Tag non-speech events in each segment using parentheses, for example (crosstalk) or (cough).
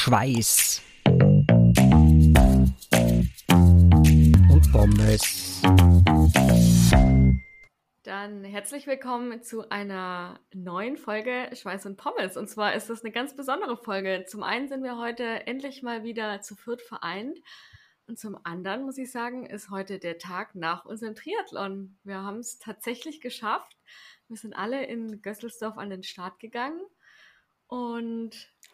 Schweiß und Pommes. Dann herzlich willkommen zu einer neuen Folge Schweiß und Pommes. Und zwar ist das eine ganz besondere Folge. Zum einen sind wir heute endlich mal wieder zu viert vereint. Und zum anderen muss ich sagen, ist heute der Tag nach unserem Triathlon. Wir haben es tatsächlich geschafft. Wir sind alle in Gösselsdorf an den Start gegangen und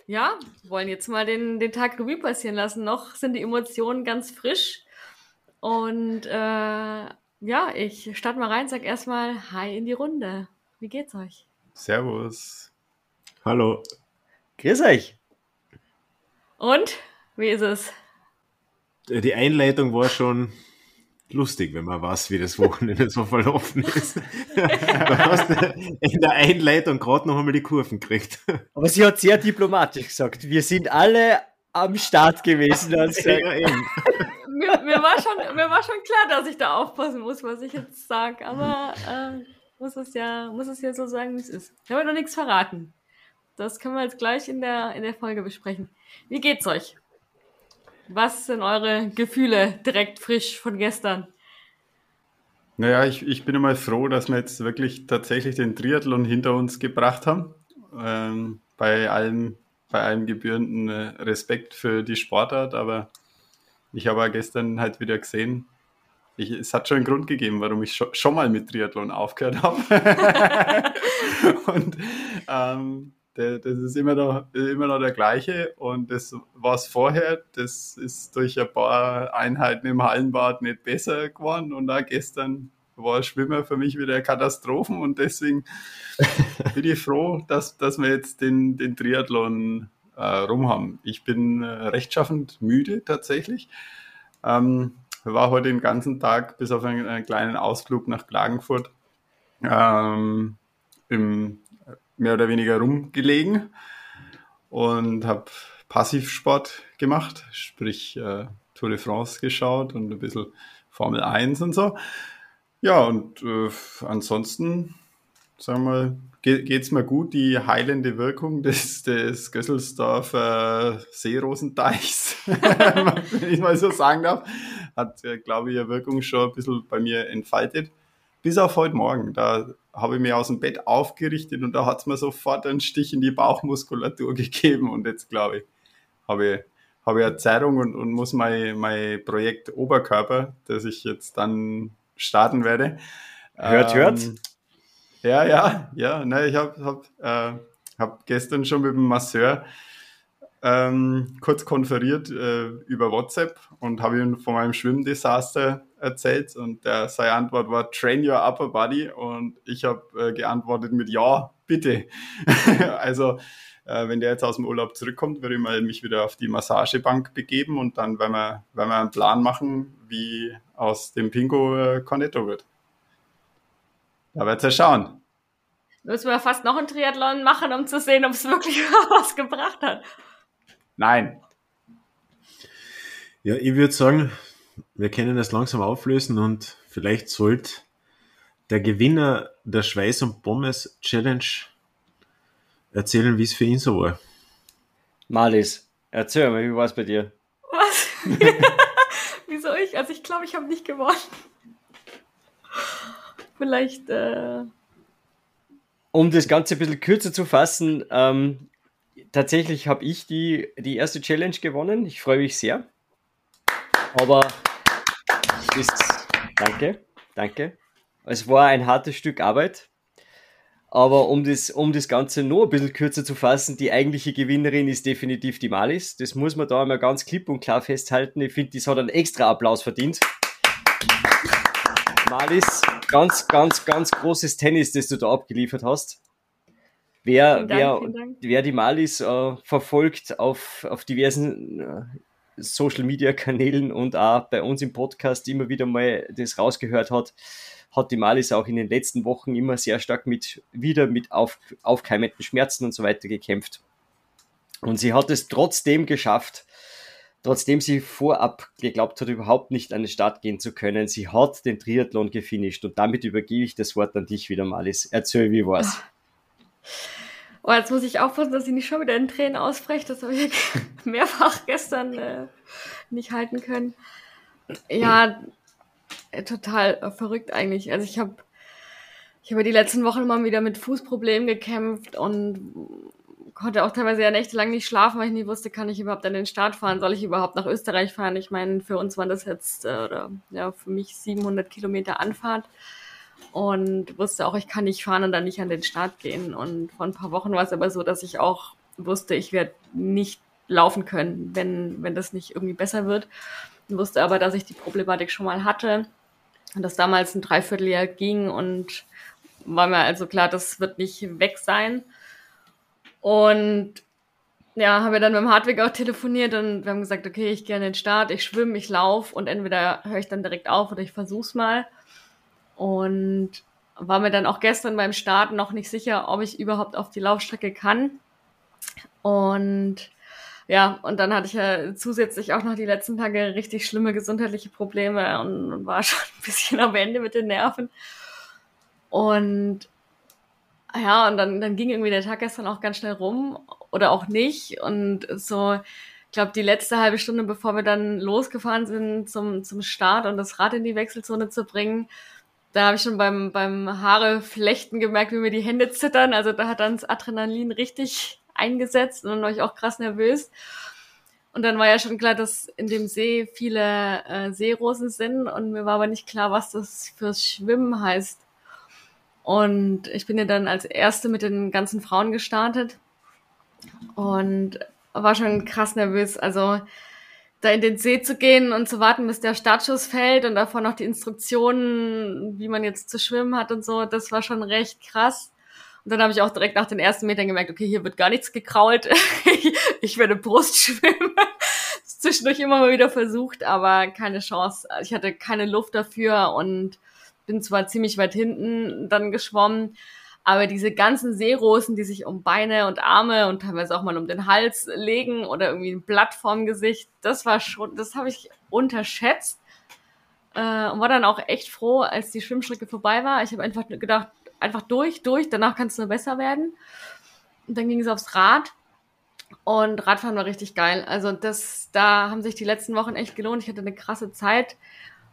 ja, wollen jetzt mal den, den Tag Revue passieren lassen. Noch sind die Emotionen ganz frisch. Und äh, ja, ich starte mal rein, sag erstmal Hi in die Runde. Wie geht's euch? Servus. Hallo. Grüß euch. Und wie ist es? Die Einleitung war schon lustig, wenn man weiß, wie das Wochenende so verlaufen ist. du hast in der Einleitung gerade noch einmal die Kurven gekriegt. Aber sie hat sehr diplomatisch gesagt, wir sind alle am Start gewesen. Also. Ja, mir, mir, war schon, mir war schon klar, dass ich da aufpassen muss, was ich jetzt sage. Aber äh, muss, es ja, muss es ja so sagen, wie es ist. Ich habe noch nichts verraten. Das können wir jetzt gleich in der, in der Folge besprechen. Wie geht's euch? Was sind eure Gefühle direkt frisch von gestern? Naja, ich, ich bin immer froh, dass wir jetzt wirklich tatsächlich den Triathlon hinter uns gebracht haben. Ähm, bei allem, bei allem gebührenden äh, Respekt für die Sportart, aber ich habe gestern halt wieder gesehen, ich, es hat schon einen Grund gegeben, warum ich schon, schon mal mit Triathlon aufgehört habe. (laughs) Und ähm, der, das ist immer noch, immer noch der gleiche und das war es vorher, das ist durch ein paar Einheiten im Hallenbad nicht besser geworden und auch gestern war Schwimmer für mich wieder Katastrophen und deswegen (laughs) bin ich froh, dass, dass wir jetzt den, den Triathlon äh, rum haben. Ich bin äh, rechtschaffend müde tatsächlich. Ähm, war heute den ganzen Tag bis auf einen, einen kleinen Ausflug nach Klagenfurt ähm, im mehr oder weniger rumgelegen und habe Passivsport gemacht, sprich äh, Tour de France geschaut und ein bisschen Formel 1 und so. Ja, und äh, ansonsten, sagen wir mal, geht es mir gut. Die heilende Wirkung des, des Gösselsdorfer Seerosenteichs, (laughs) wenn ich mal so sagen darf, hat, äh, glaube ich, ihre Wirkung schon ein bisschen bei mir entfaltet. Bis auf heute Morgen. Da habe ich mich aus dem Bett aufgerichtet und da hat es mir sofort einen Stich in die Bauchmuskulatur (laughs) gegeben und jetzt glaube ich, habe ich, habe ich eine Zerrung und, und muss mein, mein Projekt Oberkörper, das ich jetzt dann starten werde. Hört, ähm, hört. Ja, ja, ja. Ne, ich habe hab, äh, hab gestern schon mit dem Masseur ähm, kurz konferiert äh, über WhatsApp und habe ihm von meinem Schwimmdesaster erzählt und der, seine Antwort war Train your upper body und ich habe äh, geantwortet mit Ja, bitte. (laughs) also äh, wenn der jetzt aus dem Urlaub zurückkommt, würde ich mal mich wieder auf die Massagebank begeben und dann werden wir, werden wir einen Plan machen, wie aus dem Pingo äh, Cornetto wird. Da wird es ja schauen. Müssen wir fast noch einen Triathlon machen, um zu sehen, ob es wirklich (laughs) was gebracht hat. Nein. Ja, ich würde sagen, wir können das langsam auflösen und vielleicht sollte der Gewinner der Schweiß und Pommes Challenge erzählen, wie es für ihn so war. Malis, erzähl mal, wie war es bei dir? Was? (laughs) Wieso ich? Also ich glaube, ich habe nicht gewonnen. (laughs) Vielleicht. Äh... Um das Ganze ein bisschen kürzer zu fassen, ähm, tatsächlich habe ich die, die erste Challenge gewonnen. Ich freue mich sehr. Aber ist, danke, danke. Es war ein hartes Stück Arbeit. Aber um das, um das Ganze noch ein bisschen kürzer zu fassen, die eigentliche Gewinnerin ist definitiv die Malis. Das muss man da einmal ganz klipp und klar festhalten. Ich finde, das hat einen extra Applaus verdient. Malis, ganz, ganz, ganz großes Tennis, das du da abgeliefert hast. Wer, Dank, wer, wer die Malis äh, verfolgt auf, auf diversen äh, Social Media Kanälen und auch bei uns im Podcast immer wieder mal das rausgehört hat, hat die Malis auch in den letzten Wochen immer sehr stark mit, wieder mit auf, aufkeimenden Schmerzen und so weiter gekämpft. Und sie hat es trotzdem geschafft, trotzdem sie vorab geglaubt hat, überhaupt nicht an den Start gehen zu können. Sie hat den Triathlon gefinisht und damit übergebe ich das Wort an dich wieder, Malis. Erzähl, wie war's? Oh, jetzt muss ich aufpassen, dass ich nicht schon wieder in Tränen ausbreche. Das habe ich (laughs) mehrfach gestern äh, nicht halten können. Ja, äh, total äh, verrückt eigentlich. Also ich habe ich habe die letzten Wochen immer wieder mit Fußproblemen gekämpft und konnte auch teilweise ja nächtelang nicht schlafen, weil ich nie wusste, kann ich überhaupt an den Start fahren, soll ich überhaupt nach Österreich fahren? Ich meine, für uns waren das jetzt, äh, oder ja, für mich 700 Kilometer Anfahrt und wusste auch, ich kann nicht fahren und dann nicht an den Start gehen. Und vor ein paar Wochen war es aber so, dass ich auch wusste, ich werde nicht laufen können, wenn, wenn das nicht irgendwie besser wird. Ich wusste aber, dass ich die Problematik schon mal hatte und das damals ein Dreivierteljahr ging und war mir also klar, das wird nicht weg sein. Und ja, haben wir dann mit dem Hartwig auch telefoniert und wir haben gesagt, okay, ich gehe an den Start, ich schwimme, ich laufe und entweder höre ich dann direkt auf oder ich versuch's mal. Und war mir dann auch gestern beim Start noch nicht sicher, ob ich überhaupt auf die Laufstrecke kann. Und ja, und dann hatte ich ja zusätzlich auch noch die letzten Tage richtig schlimme gesundheitliche Probleme und war (laughs) schon ein bisschen am Ende mit den Nerven. Und ja, und dann, dann ging irgendwie der Tag gestern auch ganz schnell rum oder auch nicht. Und so, ich glaube, die letzte halbe Stunde, bevor wir dann losgefahren sind zum, zum Start und das Rad in die Wechselzone zu bringen, da habe ich schon beim, beim Haare flechten gemerkt, wie mir die Hände zittern. Also da hat dann das Adrenalin richtig eingesetzt und dann war ich auch krass nervös. Und dann war ja schon klar, dass in dem See viele äh, Seerosen sind und mir war aber nicht klar, was das fürs Schwimmen heißt. Und ich bin ja dann als erste mit den ganzen Frauen gestartet und war schon krass nervös. Also da in den See zu gehen und zu warten, bis der Startschuss fällt und davor noch die Instruktionen, wie man jetzt zu schwimmen hat und so, das war schon recht krass. Und dann habe ich auch direkt nach den ersten Metern gemerkt, okay, hier wird gar nichts gekrault. (laughs) ich werde Brust schwimmen. Zwischendurch immer mal wieder versucht, aber keine Chance. Ich hatte keine Luft dafür und bin zwar ziemlich weit hinten dann geschwommen, aber diese ganzen Seerosen, die sich um Beine und Arme und teilweise auch mal um den Hals legen oder irgendwie ein Blatt vorm Gesicht, das war schon, das habe ich unterschätzt äh, und war dann auch echt froh, als die Schwimmstrecke vorbei war. Ich habe einfach gedacht, einfach durch, durch, danach kannst du nur besser werden. Und dann ging es aufs Rad und Radfahren war richtig geil. Also das, da haben sich die letzten Wochen echt gelohnt. Ich hatte eine krasse Zeit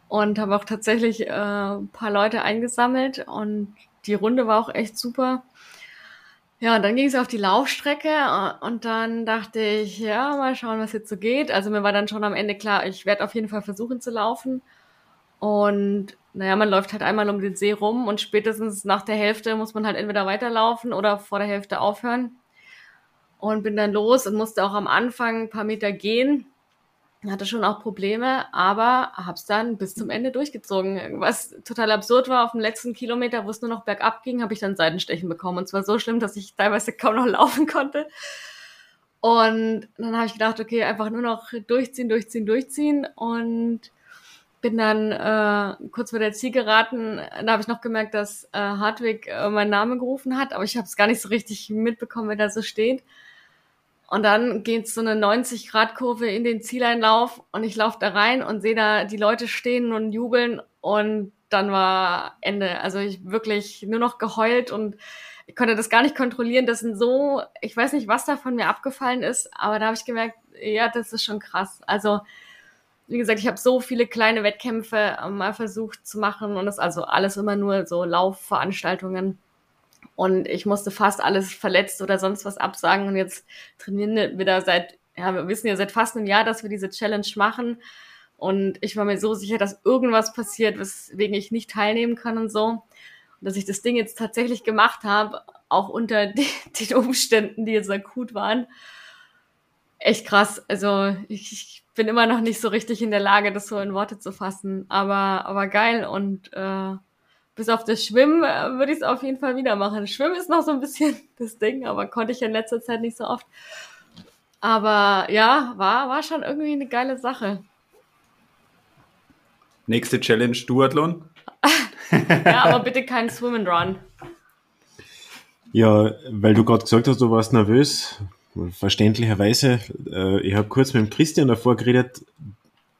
und habe auch tatsächlich äh, ein paar Leute eingesammelt und die Runde war auch echt super. Ja, und dann ging es auf die Laufstrecke äh, und dann dachte ich, ja, mal schauen, was jetzt so geht. Also mir war dann schon am Ende klar, ich werde auf jeden Fall versuchen zu laufen. Und naja, man läuft halt einmal um den See rum und spätestens nach der Hälfte muss man halt entweder weiterlaufen oder vor der Hälfte aufhören. Und bin dann los und musste auch am Anfang ein paar Meter gehen hatte schon auch Probleme, aber hab's dann bis zum Ende durchgezogen. Was total absurd war, auf dem letzten Kilometer, wo es nur noch bergab ging, habe ich dann Seitenstechen bekommen. Und zwar so schlimm, dass ich teilweise kaum noch (laughs) laufen konnte. Und dann habe ich gedacht, okay, einfach nur noch durchziehen, durchziehen, durchziehen. Und bin dann äh, kurz vor der Ziel geraten. Da habe ich noch gemerkt, dass äh, Hartwig äh, meinen Namen gerufen hat, aber ich habe es gar nicht so richtig mitbekommen, wer da so steht. Und dann geht so eine 90-Grad-Kurve in den Zieleinlauf und ich laufe da rein und sehe da die Leute stehen und jubeln und dann war Ende. Also ich wirklich nur noch geheult und ich konnte das gar nicht kontrollieren. Das sind so, ich weiß nicht, was da von mir abgefallen ist, aber da habe ich gemerkt, ja, das ist schon krass. Also wie gesagt, ich habe so viele kleine Wettkämpfe mal versucht zu machen und das also alles immer nur so Laufveranstaltungen. Und ich musste fast alles verletzt oder sonst was absagen. Und jetzt trainieren wir da seit, ja, wir wissen ja seit fast einem Jahr, dass wir diese Challenge machen. Und ich war mir so sicher, dass irgendwas passiert, weswegen ich nicht teilnehmen kann und so. Und dass ich das Ding jetzt tatsächlich gemacht habe, auch unter (laughs) den Umständen, die jetzt akut waren. Echt krass. Also ich, ich bin immer noch nicht so richtig in der Lage, das so in Worte zu fassen. Aber, aber geil und äh, bis auf das Schwimmen äh, würde ich es auf jeden Fall wieder machen. Schwimmen ist noch so ein bisschen (laughs) das Ding, aber konnte ich in letzter Zeit nicht so oft. Aber ja, war, war schon irgendwie eine geile Sache. Nächste Challenge, Duathlon. (laughs) ja, aber (laughs) bitte kein Swim and Run. Ja, weil du gerade gesagt hast, du warst nervös, verständlicherweise. Äh, ich habe kurz mit dem Christian davor geredet,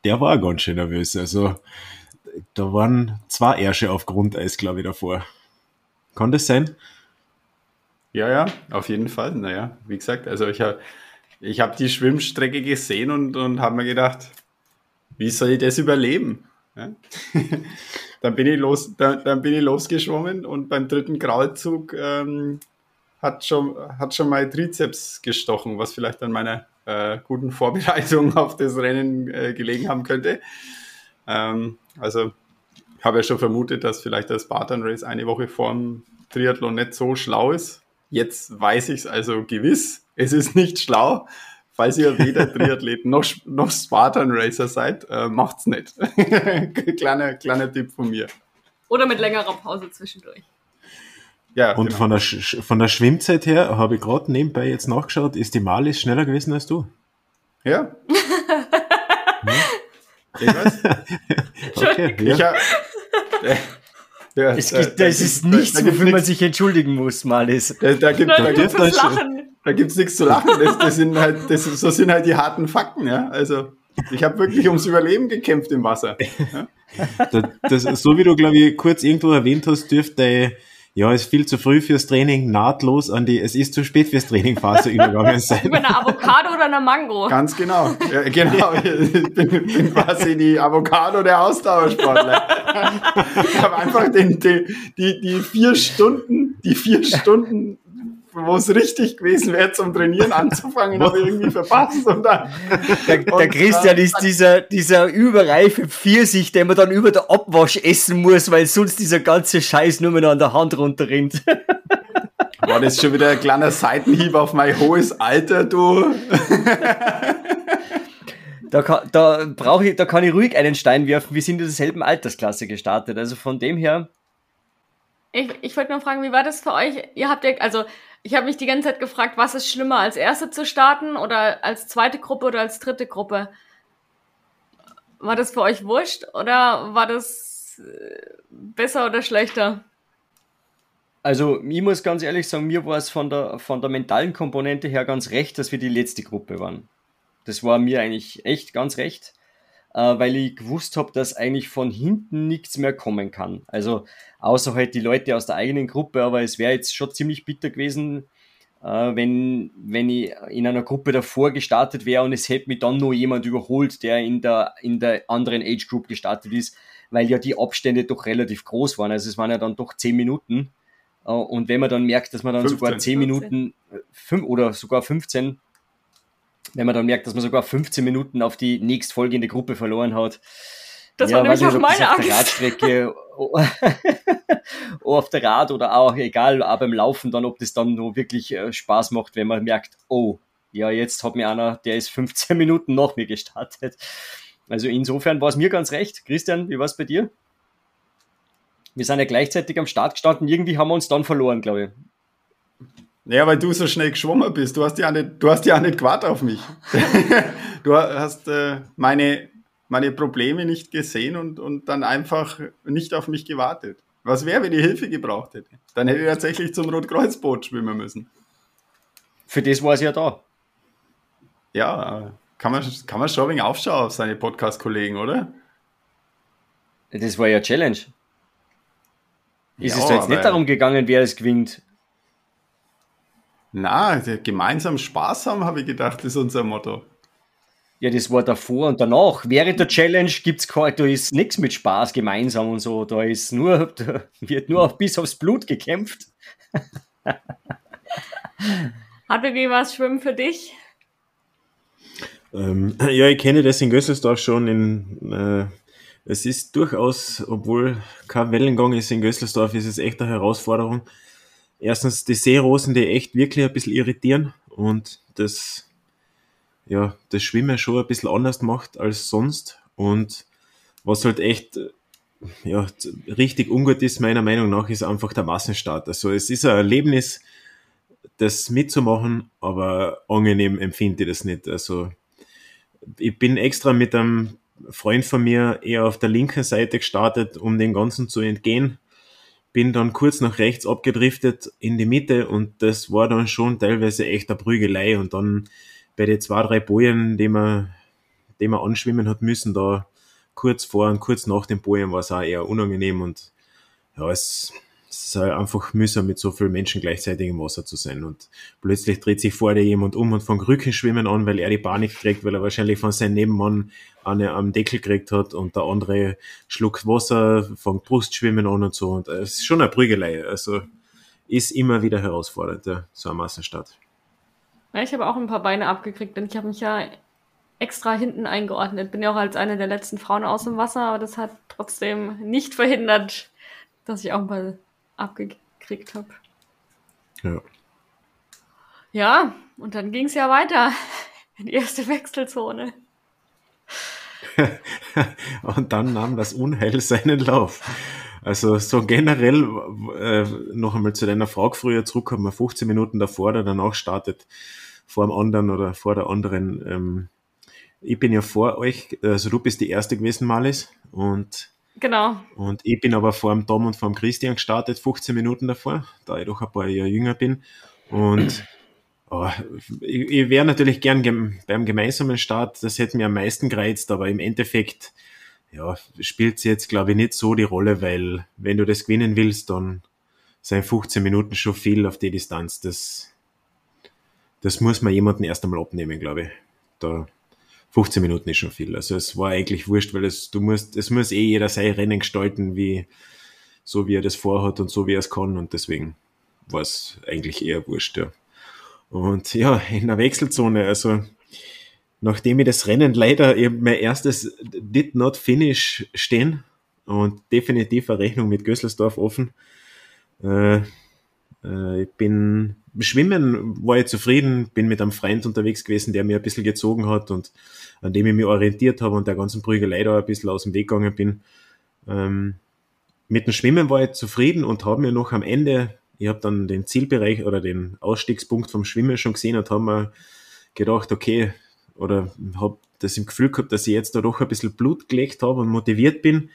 der war ganz schön nervös. Also da waren zwei Ärsche auf Grundeis, glaube ich, davor. Kann das sein? Ja, ja, auf jeden Fall. Naja, wie gesagt, also ich habe ich hab die Schwimmstrecke gesehen und, und habe mir gedacht, wie soll ich das überleben? Ja? (laughs) dann, bin ich los, dann, dann, bin ich losgeschwommen und beim dritten Kraulzug ähm, hat, schon, hat schon mein Trizeps gestochen, was vielleicht an meiner äh, guten Vorbereitung (laughs) auf das Rennen äh, gelegen haben könnte. Ähm, also ich habe ja schon vermutet, dass vielleicht das Spartan Race eine Woche vor dem Triathlon nicht so schlau ist. Jetzt weiß ich es also gewiss. Es ist nicht schlau. Falls ihr weder (laughs) Triathleten noch, noch Spartan Racer seid, äh, macht's nicht. (laughs) kleiner, kleiner Tipp von mir. Oder mit längerer Pause zwischendurch. Ja, und genau. von, der von der Schwimmzeit her habe ich gerade nebenbei jetzt nachgeschaut, ist die Malis schneller gewesen als du? Ja. (laughs) (laughs) Ich weiß. okay, ja. Ich, äh, (laughs) ja, es gibt, da, das ist nichts, da, da wofür man sich entschuldigen muss, Malis. Da, da gibt es da gibt's nichts zu lachen. Das, das sind halt, das, so sind halt die harten Fakten. Ja? Also ich habe wirklich ums Überleben gekämpft im Wasser. Ja? Das, das, so wie du, glaube ich, kurz irgendwo erwähnt hast, dürfte ja, es ist viel zu früh fürs Training, nahtlos an die, es ist zu spät fürs Training Phase (laughs) übergangen sein. Über eine Avocado oder eine Mango? Ganz genau. Ja, genau. (laughs) Ich bin, bin quasi die Avocado der Ausdauersportler. ich habe einfach den, den, die, die vier Stunden, die vier Stunden wo es richtig gewesen wäre, zum Trainieren (laughs) anzufangen, habe ich irgendwie verpasst. Und dann, der, der Christian ist dieser, dieser überreife Pfirsich, den man dann über der Abwasch essen muss, weil sonst dieser ganze Scheiß nur mehr an der Hand runterrinnt. (laughs) War das schon wieder ein kleiner Seitenhieb auf mein hohes Alter, du? Da kann, da brauche ich, da kann ich ruhig einen Stein werfen. Wir sind in derselben Altersklasse gestartet. Also von dem her. Ich, ich wollte nur fragen, wie war das für euch? Ihr habt ja, also ich habe mich die ganze Zeit gefragt, was ist schlimmer, als erste zu starten oder als zweite Gruppe oder als dritte Gruppe? War das für euch wurscht oder war das äh, besser oder schlechter? Also, ich muss ganz ehrlich sagen, mir war es von der, von der mentalen Komponente her ganz recht, dass wir die letzte Gruppe waren. Das war mir eigentlich echt ganz recht, äh, weil ich gewusst habe, dass eigentlich von hinten nichts mehr kommen kann. Also, außer halt die Leute aus der eigenen Gruppe, aber es wäre jetzt schon ziemlich bitter gewesen, äh, wenn, wenn ich in einer Gruppe davor gestartet wäre und es hätte mich dann noch jemand überholt, der in der, in der anderen Age Group gestartet ist, weil ja die Abstände doch relativ groß waren. Also es waren ja dann doch 10 Minuten. Äh, und wenn man dann merkt, dass man dann 15, sogar 10 Minuten, 5 oder sogar 15, wenn man dann merkt, dass man sogar 15 Minuten auf die nächstfolgende Gruppe verloren hat, das ja, war nämlich auch meine Angst. Auf der Radstrecke, (laughs) auf der Rad oder auch egal, auch beim Laufen dann, ob das dann nur wirklich äh, Spaß macht, wenn man merkt, oh, ja, jetzt hat mir einer, der ist 15 (laughs) Minuten nach mir gestartet. Also insofern war es mir ganz recht. Christian, wie war es bei dir? Wir sind ja gleichzeitig am Start gestanden, irgendwie haben wir uns dann verloren, glaube ich. Naja, weil du so schnell geschwommen bist. Du hast ja nicht, du hast ja nicht gewartet auf mich. (laughs) du hast äh, meine meine Probleme nicht gesehen und, und dann einfach nicht auf mich gewartet. Was wäre, wenn ich Hilfe gebraucht hätte? Dann hätte ich tatsächlich zum Rotkreuzboot schwimmen müssen. Für das war es ja da. Ja, kann man, kann man schon ein wenig aufschauen auf seine Podcast-Kollegen, oder? Das war ja Challenge. Ist ja, es da jetzt nicht darum gegangen, wer es gewinnt? Na, gemeinsam Spaß haben, habe ich gedacht, ist unser Motto. Ja, das war davor und danach. Während der Challenge gibt's kein, da ist nichts mit Spaß gemeinsam und so. Da ist nur, (laughs) da wird nur auf, bis aufs Blut gekämpft. (laughs) wie was Schwimmen für dich? Ähm, (clears throat) ja, ich kenne das in Gösselsdorf schon. In, äh, es ist durchaus, obwohl kein Wellengang ist in Gösselsdorf, ist es echt eine Herausforderung. Erstens die Seerosen, die echt wirklich ein bisschen irritieren und das ja, das Schwimmen schon ein bisschen anders macht als sonst. Und was halt echt ja, richtig ungut ist, meiner Meinung nach, ist einfach der Massenstart. Also es ist ein Erlebnis, das mitzumachen, aber angenehm empfinde ich das nicht. Also ich bin extra mit einem Freund von mir eher auf der linken Seite gestartet, um den Ganzen zu entgehen. Bin dann kurz nach rechts abgedriftet in die Mitte und das war dann schon teilweise echt eine Prügelei und dann bei den zwei, drei Bojen, die man, die man anschwimmen hat müssen, da kurz vor und kurz nach den Bojen war es auch eher unangenehm und ja, es, es ist halt einfach mühsam, mit so vielen Menschen gleichzeitig im Wasser zu sein. Und plötzlich dreht sich vor dir jemand um und fängt Rückenschwimmen an, weil er die Panik kriegt, weil er wahrscheinlich von seinem Nebenmann eine am Deckel gekriegt hat und der andere schluckt Wasser, fängt Brustschwimmen an und so. Und es ist schon eine Prügelei. Also ist immer wieder herausfordernd, ja, so eine Massenstadt. Ja, ich habe auch ein paar Beine abgekriegt, denn ich habe mich ja extra hinten eingeordnet. Bin ja auch als eine der letzten Frauen aus dem Wasser, aber das hat trotzdem nicht verhindert, dass ich auch ein paar abgekriegt habe. Ja. Ja, und dann ging es ja weiter (laughs) in die erste Wechselzone. (laughs) und dann nahm das Unheil seinen Lauf. Also so generell äh, noch einmal zu deiner Frage früher zurückkommen, 15 Minuten davor oder danach startet vor dem anderen oder vor der anderen. Ähm, ich bin ja vor euch, also du bist die erste gewesen, Malis, und Genau. Und ich bin aber vor dem Tom und vor dem Christian gestartet, 15 Minuten davor, da ich doch ein paar Jahre jünger bin. Und oh, (clears throat) ich, ich wäre natürlich gern gem beim gemeinsamen Start, das hätte mir am meisten gereizt, aber im Endeffekt ja, spielt es jetzt, glaube ich, nicht so die Rolle, weil wenn du das gewinnen willst, dann sind 15 Minuten schon viel auf die Distanz. Das, das muss man jemanden erst einmal abnehmen, glaube ich. Da 15 Minuten ist schon viel. Also es war eigentlich wurscht, weil es, du musst, es muss eh jeder sein Rennen gestalten, wie, so wie er das vorhat und so wie er es kann und deswegen war es eigentlich eher wurscht, ja. Und ja, in der Wechselzone, also nachdem ich das Rennen leider eben mein erstes Did Not Finish stehen und definitiv eine Rechnung mit Gösselsdorf offen, äh, äh, ich bin Schwimmen war ich zufrieden, bin mit einem Freund unterwegs gewesen, der mir ein bisschen gezogen hat und an dem ich mich orientiert habe und der ganzen Prügelei da ein bisschen aus dem Weg gegangen bin. Ähm, mit dem Schwimmen war ich zufrieden und habe mir noch am Ende, ich habe dann den Zielbereich oder den Ausstiegspunkt vom Schwimmen schon gesehen und habe mir gedacht, okay, oder habe das im Gefühl gehabt, dass ich jetzt da doch ein bisschen Blut gelegt habe und motiviert bin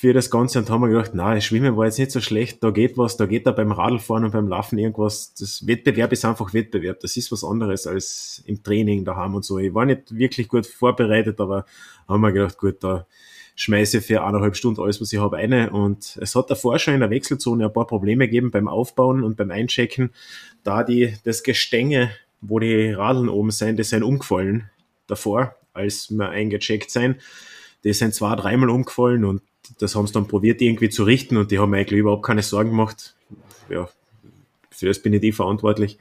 für das Ganze und haben wir gedacht, na, das Schwimmen war jetzt nicht so schlecht, da geht was, da geht da beim Radlfahren und beim Laufen irgendwas. Das Wettbewerb ist einfach Wettbewerb. Das ist was anderes als im Training daheim und so. Ich war nicht wirklich gut vorbereitet, aber haben wir gedacht, gut, da schmeiße ich für eineinhalb Stunden alles, was ich habe, eine. Und es hat davor schon in der Wechselzone ein paar Probleme gegeben beim Aufbauen und beim Einchecken, da die, das Gestänge, wo die Radeln oben sind, die sind umgefallen davor, als wir eingecheckt sind. Die sind zwei, dreimal umgefallen und das haben sie dann probiert irgendwie zu richten und die haben eigentlich überhaupt keine Sorgen gemacht. Ja, für das bin ich die verantwortlich.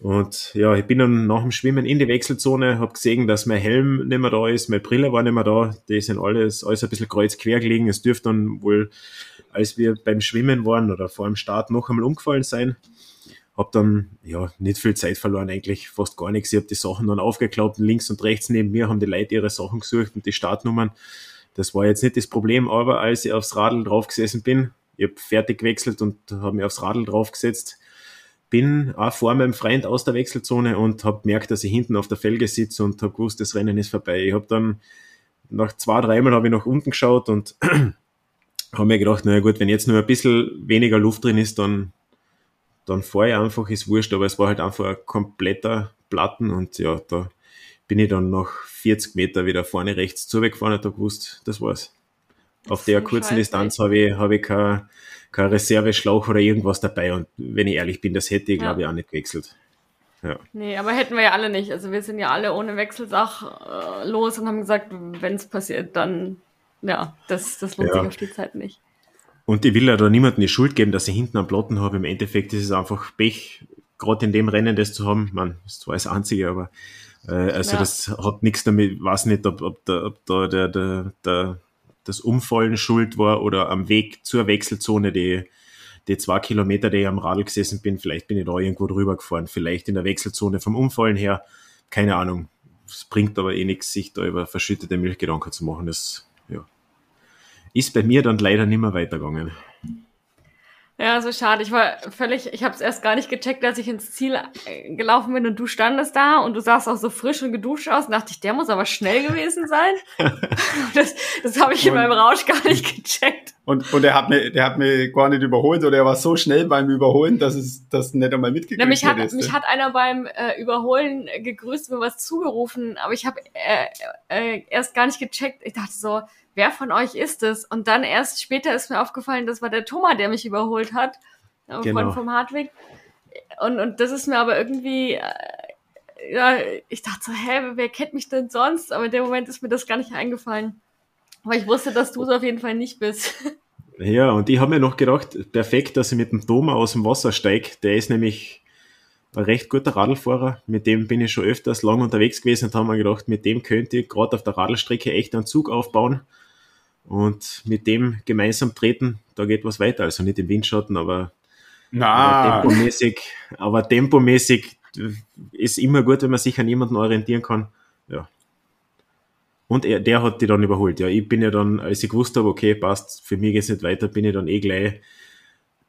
Und ja, ich bin dann nach dem Schwimmen in die Wechselzone, habe gesehen, dass mein Helm nicht mehr da ist, meine Brille war nicht mehr da, die sind alles, alles ein bisschen kreuz quer gelegen. Es dürfte dann wohl, als wir beim Schwimmen waren oder vor dem Start noch einmal umgefallen sein. Hab dann ja nicht viel Zeit verloren, eigentlich fast gar nichts. Ich habe die Sachen dann aufgeklappt, links und rechts neben mir haben die Leute ihre Sachen gesucht und die Startnummern. Das war jetzt nicht das Problem, aber als ich aufs Radl draufgesessen bin, ich habe fertig gewechselt und habe mich aufs Radl draufgesetzt, bin auch vor meinem Freund aus der Wechselzone und habe gemerkt, dass ich hinten auf der Felge sitze und habe gewusst, das Rennen ist vorbei. Ich habe dann nach zwei, dreimal habe ich nach unten geschaut und (clears throat) habe mir gedacht, naja gut, wenn jetzt nur ein bisschen weniger Luft drin ist, dann, dann fahre ich einfach, ist wurscht, aber es war halt einfach ein kompletter Platten und ja, da bin ich dann nach 40 Meter wieder vorne rechts zugefahren und habe gewusst, das war's. Auf der kurzen. Distanz habe ich, habe ich kein, kein Reserveschlauch oder irgendwas dabei und wenn ich ehrlich bin, das hätte ich, ja. glaube ich, auch nicht gewechselt. Ja. Nee, aber hätten wir ja alle nicht. Also wir sind ja alle ohne Wechselsach äh, los und haben gesagt, wenn es passiert, dann ja, das, das lohnt ja. sich auf die Zeit nicht. Und ich will ja da niemandem die Schuld geben, dass ich hinten am Plotten habe. Im Endeffekt ist es einfach Pech, gerade in dem Rennen das zu haben. Man, ist zwar das Einzige, aber äh, also ja. das hat nichts damit, weiß nicht, ob, ob, da, ob da der, der, der, das Umfallen schuld war oder am Weg zur Wechselzone die, die zwei Kilometer, die ich am Radl gesessen bin, vielleicht bin ich da irgendwo drüber gefahren, vielleicht in der Wechselzone vom Umfallen her, keine Ahnung. Es bringt aber eh nichts, sich da über verschüttete Milch Gedanken zu machen. Das ist bei mir dann leider nicht mehr weitergegangen. Ja, so schade. Ich war völlig, ich habe es erst gar nicht gecheckt, als ich ins Ziel äh, gelaufen bin und du standest da und du sahst auch so frisch und geduscht aus. Und dachte ich, der muss aber schnell gewesen sein. (laughs) das das habe ich und, in meinem Rausch gar nicht gecheckt. Und, und er hat mir, der hat mir gar nicht überholt oder er war so schnell beim Überholen, dass es das nicht einmal mitgekriegt hat. Mich hat, ist, mich hat einer beim äh, Überholen gegrüßt, mir was zugerufen, aber ich habe äh, äh, erst gar nicht gecheckt. Ich dachte so, wer von euch ist es? Und dann erst später ist mir aufgefallen, das war der Thomas, der mich überholt hat, äh, genau. von, vom Hartwig. Und, und das ist mir aber irgendwie, äh, ja, ich dachte so, hä, wer kennt mich denn sonst? Aber in dem Moment ist mir das gar nicht eingefallen. Aber ich wusste, dass du es auf jeden Fall nicht bist. (laughs) Ja, und ich habe mir noch gedacht, perfekt, dass ich mit dem Thomas aus dem Wasser steige. Der ist nämlich ein recht guter Radlfahrer. Mit dem bin ich schon öfters lang unterwegs gewesen und haben mir gedacht, mit dem könnte ich gerade auf der Radlstrecke echt einen Zug aufbauen und mit dem gemeinsam treten. Da geht was weiter. Also nicht im Windschatten, aber, aber tempomäßig, aber tempomäßig ist immer gut, wenn man sich an jemanden orientieren kann. Ja, und er, der hat die dann überholt. Ja, ich bin ja dann, als ich gewusst habe, okay, passt, für mich geht's nicht weiter, bin ich dann eh gleich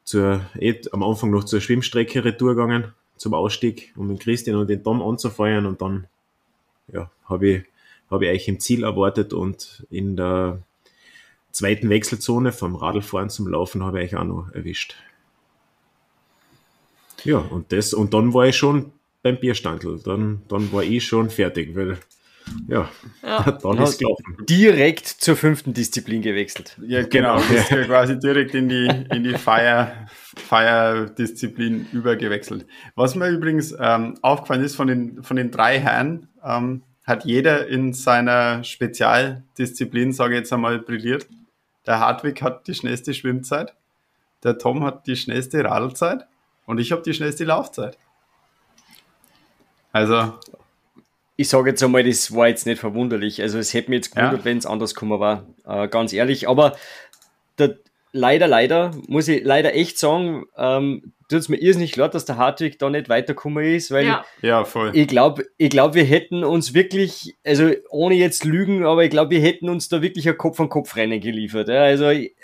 zur, eh, am Anfang noch zur Schwimmstrecke retour gegangen, zum Ausstieg, um den Christian und den Tom anzufeuern und dann, ja, habe ich, habe ich euch im Ziel erwartet und in der zweiten Wechselzone vom Radlfahren zum Laufen habe ich euch auch noch erwischt. Ja, und das, und dann war ich schon beim Bierstandel. Dann, dann war ich schon fertig, weil ja, ja. (laughs) dann ist gelaufen. Direkt zur fünften Disziplin gewechselt. Ja, genau. genau. Ist ja quasi direkt in die, in die Feier, Feierdisziplin übergewechselt. Was mir übrigens ähm, aufgefallen ist, von den, von den drei Herren ähm, hat jeder in seiner Spezialdisziplin, sage ich jetzt einmal, brilliert. Der Hartwig hat die schnellste Schwimmzeit, der Tom hat die schnellste Radlzeit und ich habe die schnellste Laufzeit. Also ich sage jetzt einmal, das war jetzt nicht verwunderlich. Also es hätte mich jetzt gewundert, ja. wenn es anders gekommen war, äh, ganz ehrlich. Aber der, leider, leider, muss ich leider echt sagen, ähm, tut es mir irrsinnig leid, dass der Hartwig da nicht weitergekommen ist, weil ja. Ja, voll. ich glaube, ich glaub, wir hätten uns wirklich, also ohne jetzt lügen, aber ich glaube, wir hätten uns da wirklich ein Kopf-an-Kopf-Rennen geliefert. Ja. Also ich,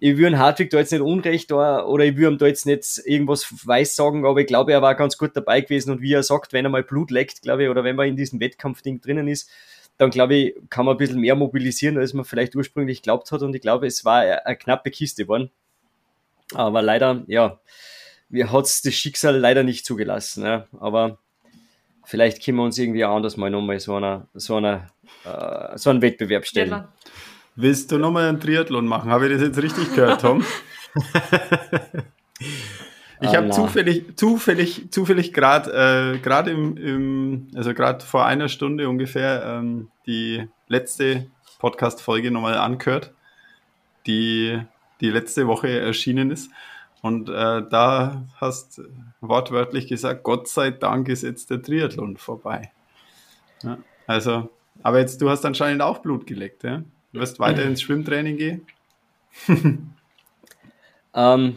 ich würde Hartwig da jetzt nicht Unrecht da, oder ich würde ihm da jetzt nicht irgendwas weiß sagen, aber ich glaube, er war ganz gut dabei gewesen und wie er sagt, wenn er mal Blut leckt, glaube ich, oder wenn man in diesem Wettkampfding drinnen ist, dann glaube ich, kann man ein bisschen mehr mobilisieren, als man vielleicht ursprünglich glaubt hat und ich glaube, es war eine knappe Kiste geworden. Aber leider, ja, mir hat es das Schicksal leider nicht zugelassen, ja. aber vielleicht können wir uns irgendwie anders mal nochmal so einer, so einer, äh, so einen Wettbewerb stellen. Ja. Willst du nochmal einen Triathlon machen? Habe ich das jetzt richtig gehört, Tom? (laughs) ich habe zufällig, zufällig, zufällig gerade äh, gerade im, im, also gerade vor einer Stunde ungefähr ähm, die letzte Podcast-Folge nochmal angehört, die die letzte Woche erschienen ist. Und äh, da hast wortwörtlich gesagt, Gott sei Dank ist jetzt der Triathlon vorbei. Ja, also, aber jetzt, du hast anscheinend auch Blut geleckt, ja? Du wirst weiter ins Schwimmtraining gehen? (laughs) ähm,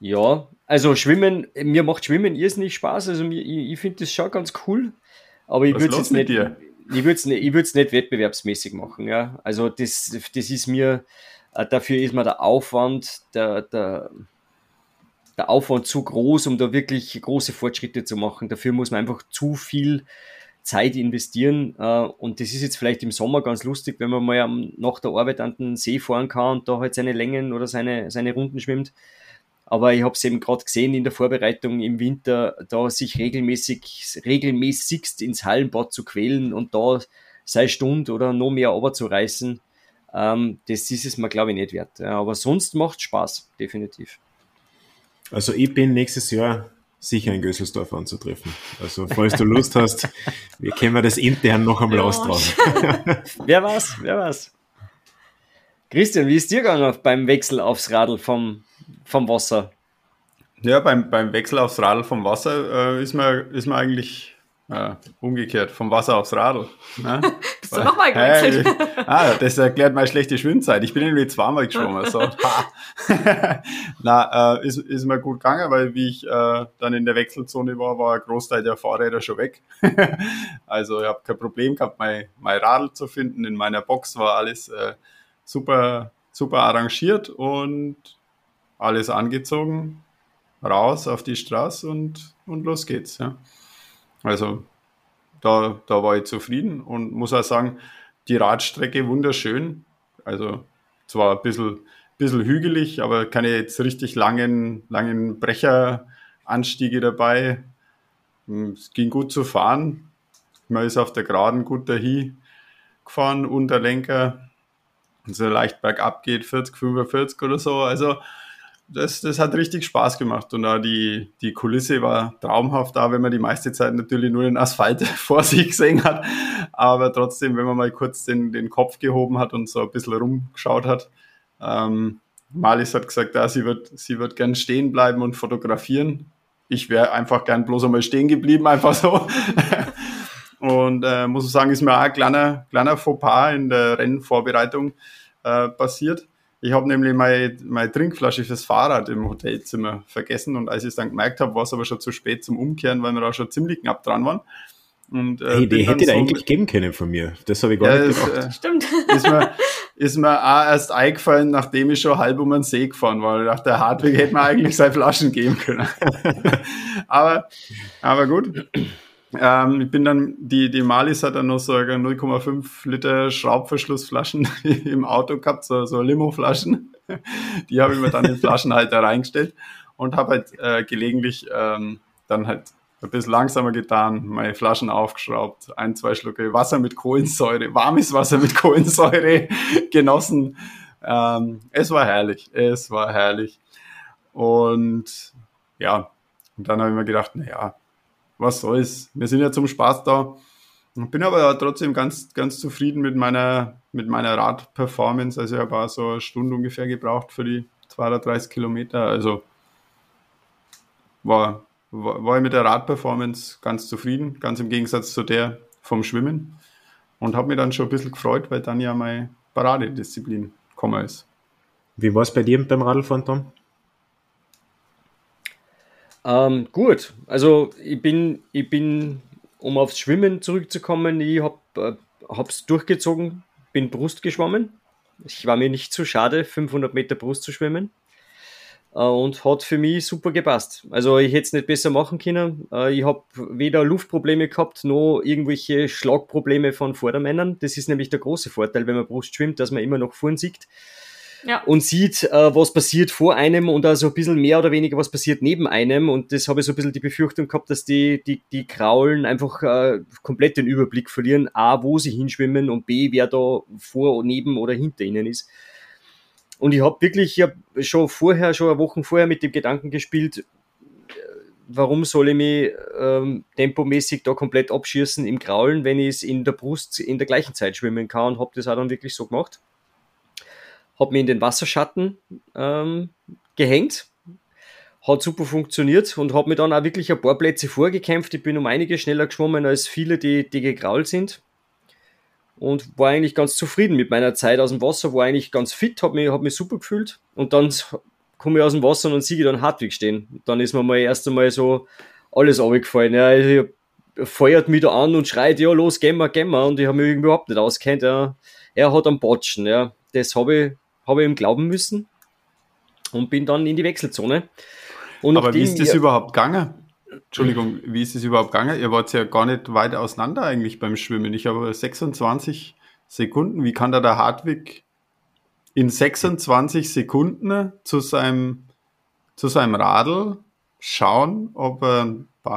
ja, also Schwimmen, mir macht Schwimmen irrsinnig Spaß. Also mir, ich, ich finde das schon ganz cool. Aber ich würde es jetzt nicht, dir? ich würde es nicht, nicht wettbewerbsmäßig machen. Ja, also das, das ist mir, äh, dafür ist mir der Aufwand, der, der, der Aufwand zu groß, um da wirklich große Fortschritte zu machen. Dafür muss man einfach zu viel Zeit investieren. Äh, und das ist jetzt vielleicht im Sommer ganz lustig, wenn man mal nach der Arbeit an den See fahren kann und da halt seine Längen oder seine, seine Runden schwimmt. Aber ich habe es eben gerade gesehen in der Vorbereitung im Winter, da sich regelmäßig, regelmäßigst ins Hallenbad zu quälen und da sei Stunde oder noch mehr runterzureißen, ähm, das ist es mir, glaube ich, nicht wert. aber sonst macht Spaß, definitiv. Also ich bin nächstes Jahr sicher in Gösselsdorf anzutreffen. Also, falls du Lust hast, (laughs) wir können das intern noch einmal ja. austragen. (laughs) wer war's? Wer war's? Christian, wie ist dir gegangen beim Wechsel aufs Radl vom, vom Wasser? Ja, beim, beim Wechsel aufs Radl vom Wasser äh, ist, man, ist man eigentlich ja, umgekehrt, vom Wasser aufs Radl. Ne? (laughs) Bist du nochmal gewechselt? Hey, (laughs) ah, das erklärt meine schlechte Schwimmzeit. Ich bin irgendwie zweimal geschwommen. So. (laughs) Na, äh, ist, ist mir gut gegangen, weil wie ich äh, dann in der Wechselzone war, war ein Großteil der Fahrräder schon weg. also ich habe kein Problem gehabt, mein, mein Radl zu finden. In meiner Box war alles äh, super, super arrangiert und alles angezogen, raus auf die Straße und, und los geht's. Ja. Also da, da war ich zufrieden und muss auch sagen, die Radstrecke wunderschön. Also zwar ein bisschen, bisschen hügelig, aber keine jetzt richtig langen, langen Brecheranstiege dabei. Es ging gut zu fahren. Man ist auf der Geraden gut dahin gefahren, Unterlenker. und so leicht bergab geht, 40, 45 oder so. Also das, das hat richtig Spaß gemacht und da die, die Kulisse war traumhaft da, wenn man die meiste Zeit natürlich nur den Asphalt (laughs) vor sich gesehen hat. Aber trotzdem, wenn man mal kurz den, den Kopf gehoben hat und so ein bisschen rumgeschaut hat, ähm, Malis hat gesagt, ja, sie wird, sie wird gern stehen bleiben und fotografieren. Ich wäre einfach gern bloß einmal stehen geblieben, (laughs) einfach so. und äh, muss ich sagen, ist mir auch ein kleiner, kleiner Fauxpas in der Rennvorbereitung äh, passiert. Ich habe nämlich meine, meine Trinkflasche fürs Fahrrad im Hotelzimmer vergessen und als ich es dann gemerkt habe, war es aber schon zu spät zum Umkehren, weil wir da schon ziemlich knapp dran waren. Und, äh, hey, die hätte so eigentlich geben können von mir. Das habe ich gar ja, nicht gemacht. Äh, Stimmt. Ist mir, (laughs) ist mir auch erst eingefallen, nachdem ich schon halb um den See gefahren war. Ich dachte, der Hartwig hätte mir eigentlich seine Flaschen geben können. (laughs) aber, aber gut. Ähm, ich bin dann, die, die Malis hat dann noch so 0,5 Liter Schraubverschlussflaschen (laughs) im Auto gehabt, so, so Limo-Flaschen. Die habe ich mir dann in den Flaschenhalter reingestellt und habe halt äh, gelegentlich ähm, dann halt ein bisschen langsamer getan, meine Flaschen aufgeschraubt, ein, zwei Schlucke Wasser mit Kohlensäure, warmes Wasser mit Kohlensäure (laughs) genossen. Ähm, es war herrlich, es war herrlich. Und ja, und dann habe ich mir gedacht, naja, was soll's. Wir sind ja zum Spaß da. Bin aber trotzdem ganz, ganz zufrieden mit meiner, mit meiner Radperformance. Also ich habe so eine Stunde ungefähr gebraucht für die 230 Kilometer. Also war, war, war ich mit der Radperformance ganz zufrieden, ganz im Gegensatz zu der vom Schwimmen. Und habe mich dann schon ein bisschen gefreut, weil dann ja meine Paradedisziplin gekommen ist. Wie war es bei dir beim Radlfahren, Tom? Ähm, gut, also ich bin, ich bin, um aufs Schwimmen zurückzukommen, ich habe es äh, durchgezogen, bin Brust geschwommen. Ich war mir nicht zu schade, 500 Meter Brust zu schwimmen. Äh, und hat für mich super gepasst. Also ich hätte es nicht besser machen können. Äh, ich habe weder Luftprobleme gehabt, noch irgendwelche Schlagprobleme von Vordermännern. Das ist nämlich der große Vorteil, wenn man Brust schwimmt, dass man immer noch vorn sieht ja. und sieht, äh, was passiert vor einem und also ein bisschen mehr oder weniger, was passiert neben einem. Und das habe ich so ein bisschen die Befürchtung gehabt, dass die, die, die Kraulen einfach äh, komplett den Überblick verlieren. A, wo sie hinschwimmen und B, wer da vor, neben oder hinter ihnen ist. Und ich habe wirklich ja schon vorher, schon eine Woche vorher mit dem Gedanken gespielt, äh, warum soll ich mich ähm, tempomäßig da komplett abschießen im Kraulen, wenn ich es in der Brust in der gleichen Zeit schwimmen kann und habe das auch dann wirklich so gemacht habe mich in den Wasserschatten ähm, gehängt. Hat super funktioniert und habe mir dann auch wirklich ein paar Plätze vorgekämpft. Ich bin um einige schneller geschwommen als viele, die, die gegrault sind. Und war eigentlich ganz zufrieden mit meiner Zeit aus dem Wasser, war eigentlich ganz fit, habe mich, hab mich super gefühlt. Und dann komme ich aus dem Wasser und sehe dann Hartwig stehen. dann ist mir mal erst einmal so alles runtergefallen. Ja, ich feuert mich da an und schreit, ja, los, gehen wir, gehen wir. Und ich habe mich überhaupt nicht auskennt. Ja. Er hat am Botschen, ja. Das habe ich habe ich ihm glauben müssen und bin dann in die Wechselzone. Und Aber wie ist das überhaupt gegangen? Entschuldigung, wie ist es überhaupt gegangen? Ihr wart ja gar nicht weit auseinander eigentlich beim Schwimmen. Ich habe 26 Sekunden. Wie kann da der Hartwig in 26 Sekunden zu seinem, zu seinem Radl schauen, ob er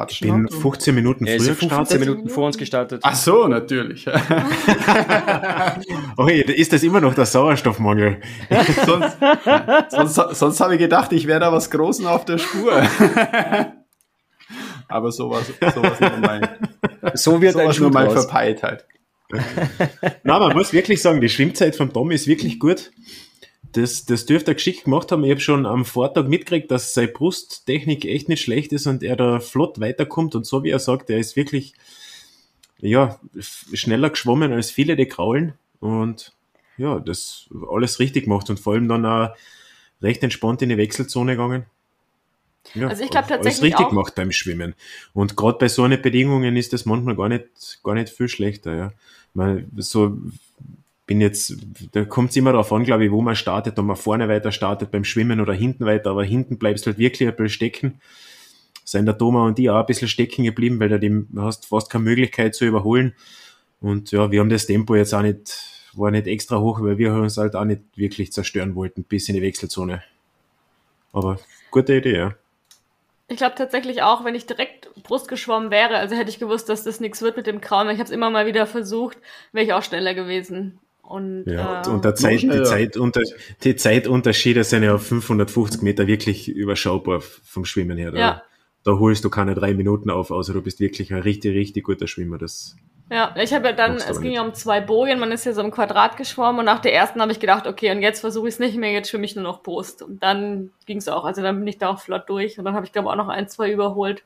Ich bin 15 Minuten früher ja, 15 gestartet. Minuten vor uns gestartet. Ach so, natürlich. (laughs) okay, ist das immer noch der Sauerstoffmangel? (laughs) sonst, sonst, sonst habe ich gedacht, ich wäre da was Großen auf der Spur. (laughs) Aber sowas, sowas nur mein, so wird sowas nur meine Verpeiltheit. Na, man muss wirklich sagen, die Schwimmzeit von Tom ist wirklich gut das, das dürfte er geschickt gemacht haben. Ich habe schon am Vortag mitgekriegt, dass seine Brusttechnik echt nicht schlecht ist und er da flott weiterkommt. Und so wie er sagt, er ist wirklich ja, schneller geschwommen als viele, die kraulen. Und ja, das alles richtig gemacht und vor allem dann auch recht entspannt in die Wechselzone gegangen. Ja, also ich glaube tatsächlich alles richtig auch. gemacht beim Schwimmen. Und gerade bei so einen Bedingungen ist das manchmal gar nicht, gar nicht viel schlechter. Ja. Man, so bin jetzt, da kommt es immer darauf an, glaube ich, wo man startet, ob man vorne weiter startet beim Schwimmen oder hinten weiter, aber hinten bleibst du halt wirklich ein bisschen stecken. Seien der Thomas und die auch ein bisschen stecken geblieben, weil du hast fast keine Möglichkeit zu überholen. Und ja, wir haben das Tempo jetzt auch nicht, war nicht extra hoch, weil wir uns halt auch nicht wirklich zerstören wollten, bis in die Wechselzone. Aber gute Idee, ja. Ich glaube tatsächlich auch, wenn ich direkt Brust geschwommen wäre, also hätte ich gewusst, dass das nichts wird mit dem Kram. Ich habe es immer mal wieder versucht, wäre ich auch schneller gewesen. Und, ja, äh, und der Zeit, die, Zeitunter die Zeitunterschiede sind ja auf 550 Meter wirklich überschaubar vom Schwimmen her. Da, ja. da holst du keine drei Minuten auf, außer du bist wirklich ein richtig, richtig guter Schwimmer. Das ja, ich habe ja dann, es ging ja um zwei Bojen, man ist ja so im Quadrat geschwommen und nach der ersten habe ich gedacht, okay, und jetzt versuche ich es nicht mehr, jetzt schwimme ich nur noch Brust. Und dann ging es auch, also dann bin ich da auch flott durch und dann habe ich glaube auch noch ein, zwei überholt.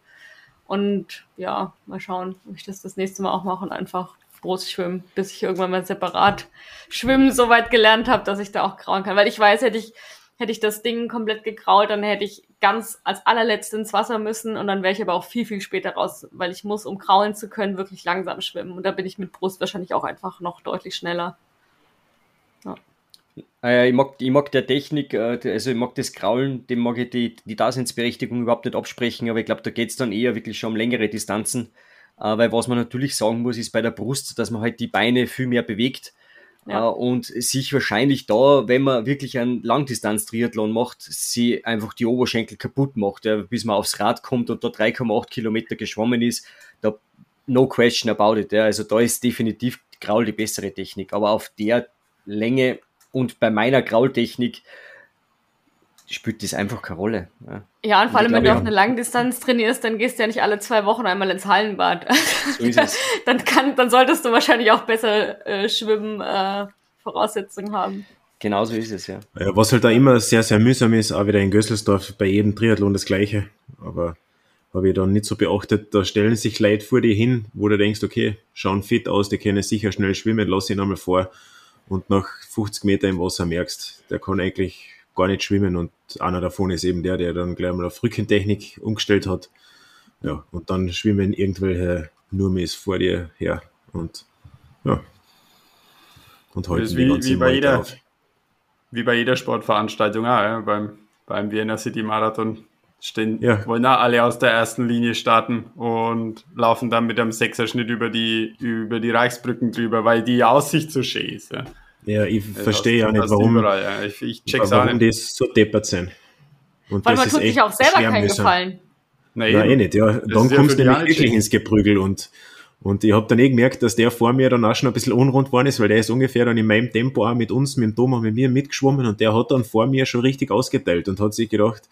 Und ja, mal schauen, ob ich das das nächste Mal auch mache und einfach Brust schwimmen, bis ich irgendwann mal separat schwimmen so weit gelernt habe, dass ich da auch grauen kann. Weil ich weiß, hätte ich hätte ich das Ding komplett gekraut, dann hätte ich ganz als allerletzte ins Wasser müssen und dann wäre ich aber auch viel, viel später raus, weil ich muss, um kraulen zu können, wirklich langsam schwimmen. Und da bin ich mit Brust wahrscheinlich auch einfach noch deutlich schneller. Ja. Äh, ich, mag, ich mag der Technik, äh, also ich mag das Kraulen, dem mag ich die, die Daseinsberechtigung überhaupt nicht absprechen, aber ich glaube, da geht es dann eher wirklich schon um längere Distanzen. Äh, weil was man natürlich sagen muss, ist bei der Brust, dass man halt die Beine viel mehr bewegt ja. Äh, und sich wahrscheinlich da, wenn man wirklich einen Langdistanz-Triathlon macht, sie einfach die Oberschenkel kaputt macht, ja, bis man aufs Rad kommt und da 3,8 Kilometer geschwommen ist, da no question about it. Ja. Also da ist definitiv Graul die bessere Technik. Aber auf der Länge und bei meiner Graultechnik spielt das einfach keine Rolle. Ja, ja und vor allem, wenn du auf eine Langdistanz trainierst, dann gehst du ja nicht alle zwei Wochen einmal ins Hallenbad. (laughs) So ist es. (laughs) dann, kann, dann solltest du wahrscheinlich auch besser äh, schwimmen äh, Voraussetzungen haben. Genauso ist es, ja. ja. Was halt da immer sehr, sehr mühsam ist, auch wieder in Gösselsdorf bei jedem Triathlon das Gleiche. Aber habe ich dann nicht so beachtet, da stellen sich Leute vor dir hin, wo du denkst, okay, schauen fit aus, die können sicher schnell schwimmen, lass ihn einmal vor. Und nach 50 Meter im Wasser merkst, der kann eigentlich gar nicht schwimmen und einer davon ist eben der, der dann gleich mal auf Rückentechnik umgestellt hat. Ja, und dann schwimmen irgendwelche Nurmis vor dir her und ja. Und halten wie, wie bei jeder, auf. Wie bei jeder Sportveranstaltung auch, ja, beim, beim Vienna City Marathon stehen, ja. wollen auch alle aus der ersten Linie starten und laufen dann mit einem Sechserschnitt über die, über die Reichsbrücken drüber, weil die Aussicht so schön ist. Ja. Ja, ich verstehe ja nicht, warum, überall, ja. Ich, ich check's warum die so deppert sind. Und Weil man tut sich auch selber keinen Gefallen. Nein, Nein eh nicht, ja. Dann kommst du nämlich wirklich ins Geprügel und, und ich habe dann eh gemerkt, dass der vor mir dann auch schon ein bisschen unrund geworden ist, weil der ist ungefähr dann in meinem Tempo auch mit uns, mit dem Thomas, mit mir mitgeschwommen und der hat dann vor mir schon richtig ausgeteilt und hat sich gedacht,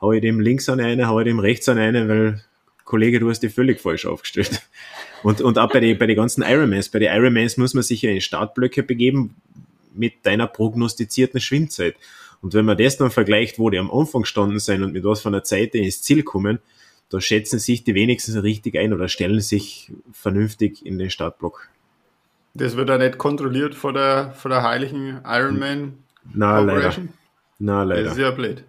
hau ich dem links an eine, hau ich dem rechts an eine, weil Kollege, du hast die völlig falsch aufgestellt. Und, und auch bei den bei die ganzen Ironmans. Bei den Ironmans muss man sich ja in Startblöcke begeben mit deiner prognostizierten Schwimmzeit. Und wenn man das dann vergleicht, wo die am Anfang gestanden sind und mit was von der Zeit die ins Ziel kommen, da schätzen sich die wenigstens richtig ein oder stellen sich vernünftig in den Startblock. Das wird ja nicht kontrolliert von der, von der heiligen Ironman Na, leider. Na, leider. Das ist ja blöd.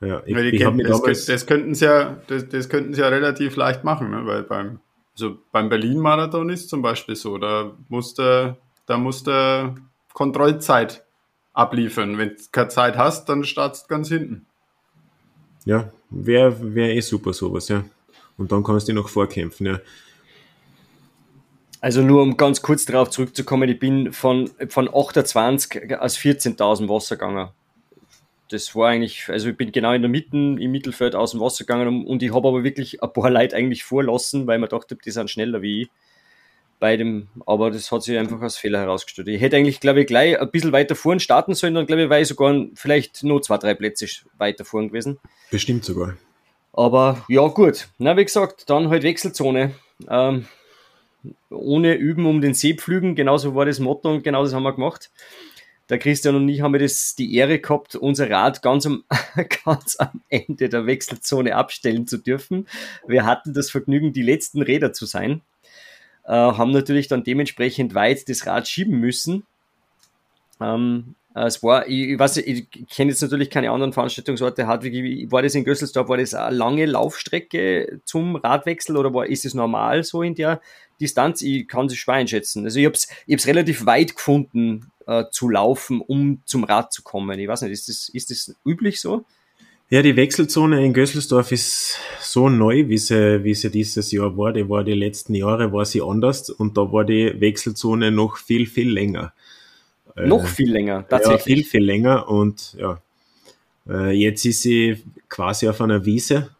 Ja, ich, ich, ich das, das, könnten sie ja, das, das könnten sie ja relativ leicht machen, ne? weil beim, also beim Berlin-Marathon ist zum Beispiel so, da musste, da musste Kontrollzeit abliefern. Wenn du keine Zeit hast, dann startest du ganz hinten. Ja, wäre wär eh super sowas, ja. Und dann kannst du noch vorkämpfen, ja. Also nur um ganz kurz darauf zurückzukommen, ich bin von, von 28 aus 14.000 Wasser gegangen das war eigentlich, also ich bin genau in der Mitte im Mittelfeld aus dem Wasser gegangen und ich habe aber wirklich ein paar Leute eigentlich vorlassen, weil man dachte, die sind schneller wie ich bei dem, aber das hat sich einfach als Fehler herausgestellt. Ich hätte eigentlich, glaube ich, gleich ein bisschen weiter vorn starten sollen, dann glaube ich, wäre ich sogar vielleicht nur zwei, drei Plätze weiter vorn gewesen. Bestimmt sogar. Aber ja, gut. Na, wie gesagt, dann halt Wechselzone. Ähm, ohne Üben um den See pflügen, genauso war das Motto und genau das haben wir gemacht der Christian und ich haben das die Ehre gehabt, unser Rad ganz am, (laughs) ganz am Ende der Wechselzone abstellen zu dürfen. Wir hatten das Vergnügen, die letzten Räder zu sein, äh, haben natürlich dann dementsprechend weit das Rad schieben müssen. Ähm, es war, ich, ich weiß, ich kenne jetzt natürlich keine anderen Veranstaltungsorte. Hartwig, war das in Gösselsdorf, war das eine lange Laufstrecke zum Radwechsel oder war, ist es normal so in der Distanz? Ich kann es schwer einschätzen. Also ich habe es ich relativ weit gefunden, äh, zu laufen, um zum Rad zu kommen. Ich weiß nicht, ist das, ist das üblich so? Ja, die Wechselzone in Gösselsdorf ist so neu, wie sie, wie sie dieses Jahr war. Die war die letzten Jahre, war sie anders und da war die Wechselzone noch viel, viel länger. Äh, noch viel länger, tatsächlich. Ja, viel, viel länger und ja, äh, jetzt ist sie quasi auf einer Wiese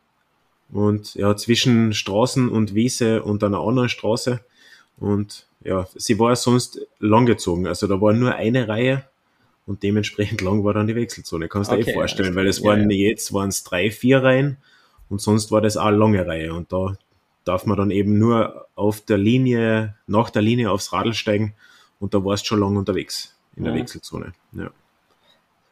und ja, zwischen Straßen und Wiese und einer anderen Straße Und ja, sie war sonst langgezogen. Also da war nur eine Reihe und dementsprechend lang war dann die Wechselzone. Kannst du okay, dir eh vorstellen, weil es waren ja. jetzt waren es drei, vier Reihen und sonst war das auch eine lange Reihe. Und da darf man dann eben nur auf der Linie, nach der Linie aufs Radl steigen und da warst du schon lang unterwegs in der ja. Wechselzone. Ja.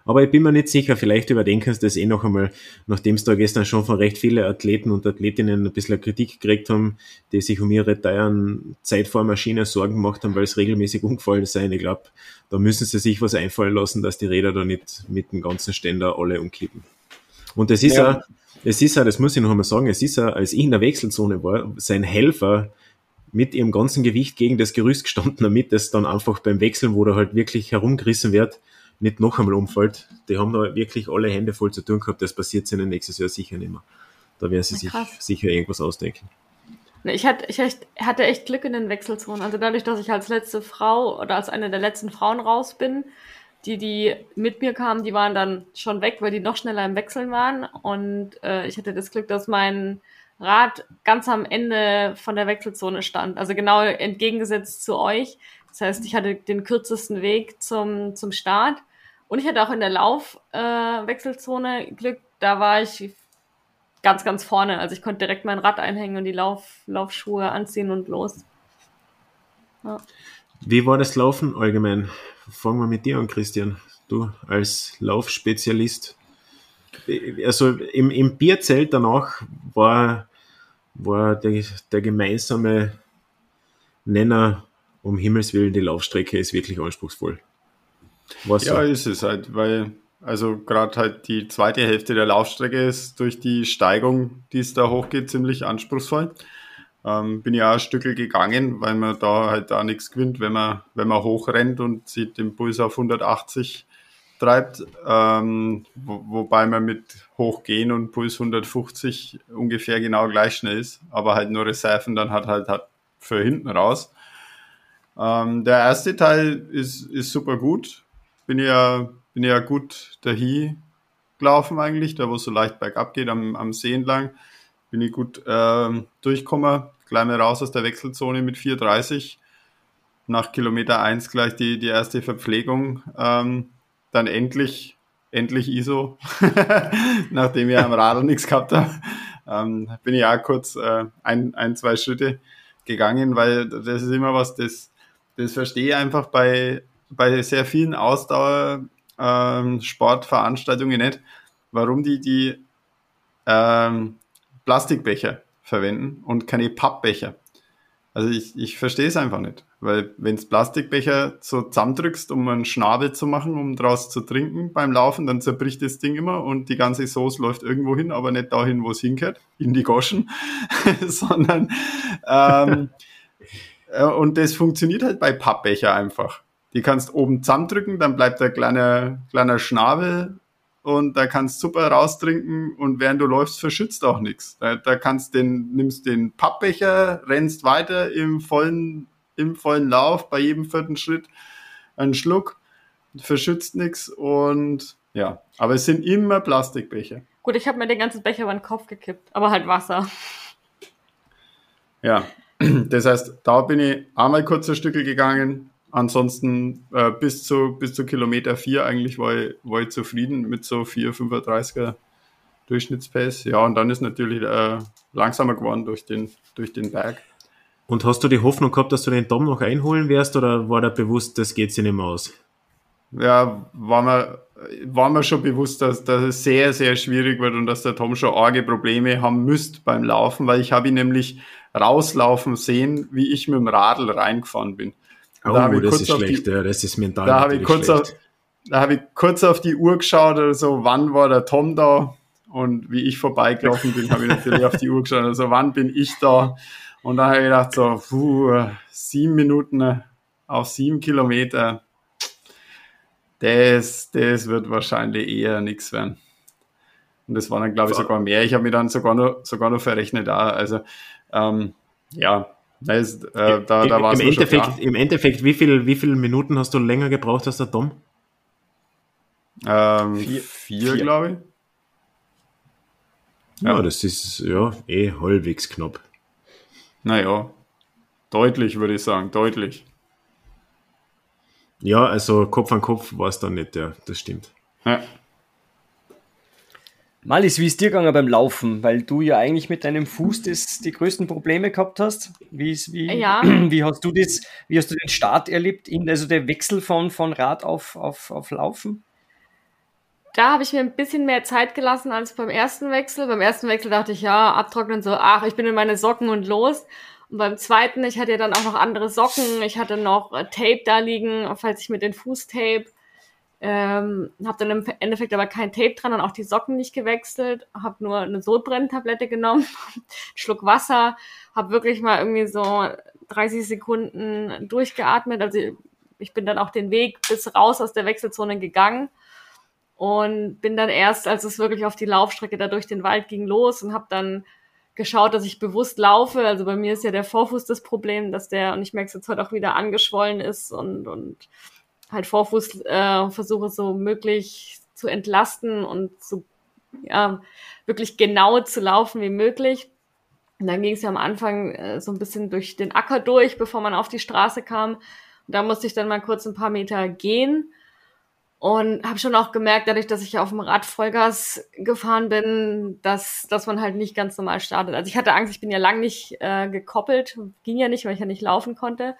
Aber ich bin mir nicht sicher, vielleicht überdenken sie das eh noch einmal, nachdem es da gestern schon von recht viele Athleten und Athletinnen ein bisschen Kritik gekriegt haben, die sich um ihre teuren Zeitfahrmaschine Sorgen gemacht haben, weil es regelmäßig umgefallen sein. Ich glaube, da müssen sie sich was einfallen lassen, dass die Räder da nicht mit dem ganzen Ständer alle umkippen. Und es ist ja, auch, es ist ja, das muss ich noch einmal sagen, es ist ja, als ich in der Wechselzone war, sein Helfer mit ihrem ganzen Gewicht gegen das Gerüst gestanden, damit es dann einfach beim Wechseln, wo er halt wirklich herumgerissen wird, nicht noch einmal umfällt. Die haben da wirklich alle Hände voll zu tun gehabt. Das passiert ihnen nächstes Jahr sicher nicht mehr. Da werden sie sich sicher irgendwas ausdenken. Ich hatte, ich hatte echt Glück in den Wechselzonen. Also dadurch, dass ich als letzte Frau oder als eine der letzten Frauen raus bin, die, die mit mir kamen, die waren dann schon weg, weil die noch schneller im Wechseln waren. Und äh, ich hatte das Glück, dass mein Rad ganz am Ende von der Wechselzone stand. Also genau entgegengesetzt zu euch. Das heißt, ich hatte den kürzesten Weg zum, zum Start. Und ich hatte auch in der Laufwechselzone äh, Glück. Da war ich ganz, ganz vorne. Also ich konnte direkt mein Rad einhängen und die Lauf, Laufschuhe anziehen und los. Ja. Wie war das Laufen allgemein? Fangen wir mit dir an, Christian. Du als Laufspezialist. Also im, im Bierzelt danach war, war der, der gemeinsame Nenner um Himmels Willen, die Laufstrecke ist wirklich anspruchsvoll. Was ja, so? ist es halt, weil, also gerade halt die zweite Hälfte der Laufstrecke ist durch die Steigung, die es da hochgeht, ziemlich anspruchsvoll. Ähm, bin ja auch ein Stückel gegangen, weil man da halt da nichts gewinnt, wenn man, wenn man hochrennt und sieht den Puls auf 180 treibt, ähm, wo, wobei man mit Hochgehen und Puls 150 ungefähr genau gleich schnell ist, aber halt nur Reserven dann hat halt, halt für hinten raus. Ähm, der erste Teil ist, ist super gut. Bin ja, bin ja gut dahin gelaufen eigentlich, da wo es so leicht bergab geht, am, am See entlang. Bin ich gut ähm, durchgekommen, gleich mal raus aus der Wechselzone mit 4,30. Nach Kilometer 1 gleich die, die erste Verpflegung. Ähm, dann endlich, endlich ISO, (laughs) nachdem ich am Radl nichts gehabt habe. Ähm, bin ich auch kurz äh, ein, ein, zwei Schritte gegangen, weil das ist immer was, das das verstehe ich einfach bei, bei sehr vielen Ausdauer-Sportveranstaltungen ähm, nicht, warum die die ähm, Plastikbecher verwenden und keine Pappbecher. Also ich, ich verstehe es einfach nicht. Weil wenn du Plastikbecher so zusammendrückst, um einen Schnabel zu machen, um draus zu trinken beim Laufen, dann zerbricht das Ding immer und die ganze Soße läuft irgendwo hin, aber nicht dahin, wo es hingehört, in die Goschen, (laughs) sondern ähm, äh, und das funktioniert halt bei Pappbecher einfach. Die kannst oben zusammendrücken, dann bleibt der kleine, kleiner Schnabel und da kannst super raustrinken und während du läufst, verschützt auch nichts. Da, da kannst den, nimmst den Pappbecher, rennst weiter im vollen, im vollen Lauf, bei jedem vierten Schritt einen Schluck, verschützt nichts und ja, aber es sind immer Plastikbecher. Gut, ich habe mir den ganzen Becher über den Kopf gekippt, aber halt Wasser. Ja, (clears throat) das heißt, da bin ich einmal kurze Stücke gegangen. Ansonsten äh, bis, zu, bis zu Kilometer 4 eigentlich war ich, war ich zufrieden mit so 4,35er Durchschnittspace. Ja, und dann ist natürlich äh, langsamer geworden durch den, durch den Berg. Und hast du die Hoffnung gehabt, dass du den Dom noch einholen wirst oder war da bewusst, das geht sich nicht mehr aus? Ja, war mir, war mir schon bewusst, dass, dass es sehr, sehr schwierig wird und dass der Tom schon arge Probleme haben müsste beim Laufen, weil ich habe ihn nämlich rauslaufen sehen, wie ich mit dem Radl reingefahren bin. Oh, da das ist schlecht, die, ja, das ist mental da habe ich kurz. Auf, da habe ich kurz auf die Uhr geschaut oder so, wann war der Tom da? Und wie ich vorbeigelaufen bin, habe ich natürlich auf die Uhr geschaut, also wann bin ich da? Und dann habe ich gedacht, so, puh, sieben Minuten auf sieben Kilometer, das, das wird wahrscheinlich eher nichts werden. Und das war dann, glaube ich, sogar mehr. Ich habe mich dann sogar noch, sogar noch verrechnet da. Also ähm, ja, ist, äh, da, da war Im, Endeffekt, Im Endeffekt, wie viele wie viel Minuten hast du länger gebraucht als der Tom? Ähm, vier, vier, glaube ich. Ja, ja, das ist ja eh halbwegs knapp. Naja. Deutlich, würde ich sagen, deutlich. Ja, also Kopf an Kopf war es dann nicht, ja, das stimmt. Ja. Malis, wie ist dir gegangen beim Laufen? Weil du ja eigentlich mit deinem Fuß das, die größten Probleme gehabt hast. Wie, ist, wie, ja. (clears throat) wie hast du das, wie hast du den Start erlebt, in, also der Wechsel von, von Rad auf, auf, auf Laufen? Da habe ich mir ein bisschen mehr Zeit gelassen als beim ersten Wechsel. Beim ersten Wechsel dachte ich, ja, abtrocknen so, ach, ich bin in meine Socken und los. Und beim zweiten, ich hatte ja dann auch noch andere Socken, ich hatte noch äh, Tape da liegen, falls ich mit den Fußtape ähm, habe dann im Endeffekt aber kein Tape dran und auch die Socken nicht gewechselt. Habe nur eine Sodbrenntablette genommen, (laughs) Schluck Wasser, habe wirklich mal irgendwie so 30 Sekunden durchgeatmet. Also ich bin dann auch den Weg bis raus aus der Wechselzone gegangen und bin dann erst, als es wirklich auf die Laufstrecke da durch den Wald ging, los und habe dann geschaut, dass ich bewusst laufe. Also bei mir ist ja der Vorfuß das Problem, dass der, und ich merke es jetzt heute auch wieder, angeschwollen ist und, und halt Vorfuß äh, so möglich zu entlasten und so ja, wirklich genau zu laufen wie möglich. Und dann ging es ja am Anfang äh, so ein bisschen durch den Acker durch, bevor man auf die Straße kam. Und da musste ich dann mal kurz ein paar Meter gehen und habe schon auch gemerkt, dadurch, dass ich auf dem Rad Vollgas gefahren bin, dass, dass man halt nicht ganz normal startet. Also ich hatte Angst, ich bin ja lang nicht äh, gekoppelt, ging ja nicht, weil ich ja nicht laufen konnte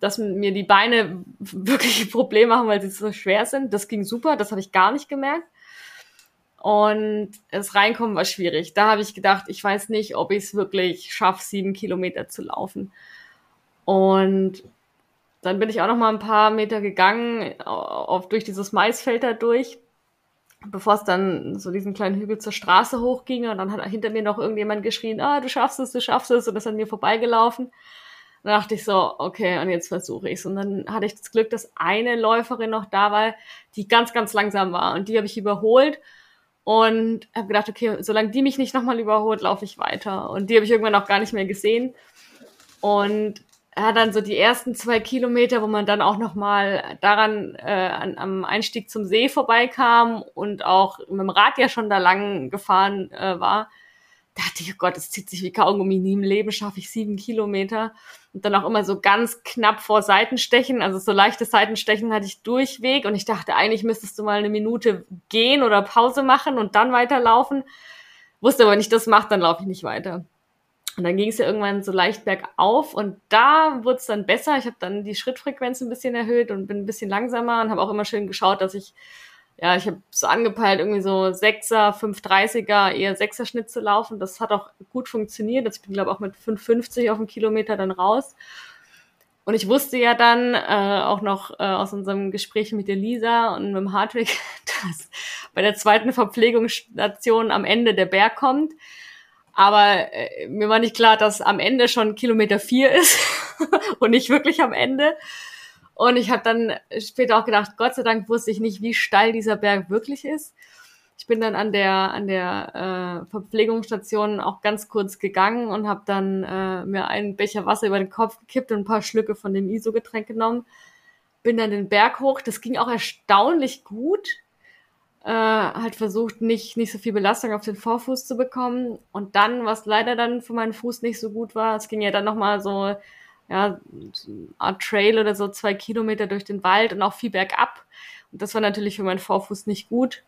dass mir die Beine (laughs) wirklich Probleme machen, weil sie so schwer sind. Das ging super, das habe ich gar nicht gemerkt. Und das Reinkommen war schwierig. Da habe ich gedacht, ich weiß nicht, ob ich es wirklich schaffe, sieben Kilometer zu laufen. Und dann bin ich auch noch mal ein paar Meter gegangen, auf, durch dieses Maisfeld da durch, bevor es dann so diesen kleinen Hügel zur Straße hochging. Und dann hat hinter mir noch irgendjemand geschrien, ah, du schaffst es, du schaffst es. Und ist an mir vorbeigelaufen. Dann dachte ich so, okay, und jetzt versuche ich es. Und dann hatte ich das Glück, dass eine Läuferin noch da war, die ganz, ganz langsam war. Und die habe ich überholt und habe gedacht, okay, solange die mich nicht nochmal überholt, laufe ich weiter. Und die habe ich irgendwann auch gar nicht mehr gesehen. Und ja, dann so die ersten zwei Kilometer, wo man dann auch nochmal daran äh, an, am Einstieg zum See vorbeikam und auch mit dem Rad ja schon da lang gefahren äh, war, dachte ich, oh Gott, es zieht sich wie Kaugummi. Nie im Leben schaffe ich sieben Kilometer. Und dann auch immer so ganz knapp vor Seitenstechen. Also so leichtes Seitenstechen hatte ich durchweg. Und ich dachte, eigentlich müsstest du mal eine Minute gehen oder Pause machen und dann weiterlaufen. Wusste aber nicht, das macht, dann laufe ich nicht weiter. Und dann ging es ja irgendwann so leicht bergauf und da wurde es dann besser. Ich habe dann die Schrittfrequenz ein bisschen erhöht und bin ein bisschen langsamer und habe auch immer schön geschaut, dass ich ja, ich habe so angepeilt, irgendwie so 6er, 530er, eher 6er Schnitt zu laufen. Das hat auch gut funktioniert. Also ich bin, glaube auch mit 550 auf dem Kilometer dann raus. Und ich wusste ja dann äh, auch noch äh, aus unserem Gespräch mit der Lisa und mit dem Hartwig, (laughs) dass bei der zweiten Verpflegungsstation am Ende der Berg kommt. Aber äh, mir war nicht klar, dass am Ende schon Kilometer vier ist (laughs) und nicht wirklich am Ende. Und ich habe dann später auch gedacht, Gott sei Dank wusste ich nicht, wie steil dieser Berg wirklich ist. Ich bin dann an der an der äh, Verpflegungsstation auch ganz kurz gegangen und habe dann äh, mir einen Becher Wasser über den Kopf gekippt und ein paar Schlücke von dem ISO-Getränk genommen. Bin dann den Berg hoch. Das ging auch erstaunlich gut. Äh, halt versucht, nicht, nicht so viel Belastung auf den Vorfuß zu bekommen. Und dann, was leider dann für meinen Fuß nicht so gut war, es ging ja dann nochmal so ja, Art Trail oder so zwei Kilometer durch den Wald und auch viel bergab. Und das war natürlich für meinen Vorfuß nicht gut.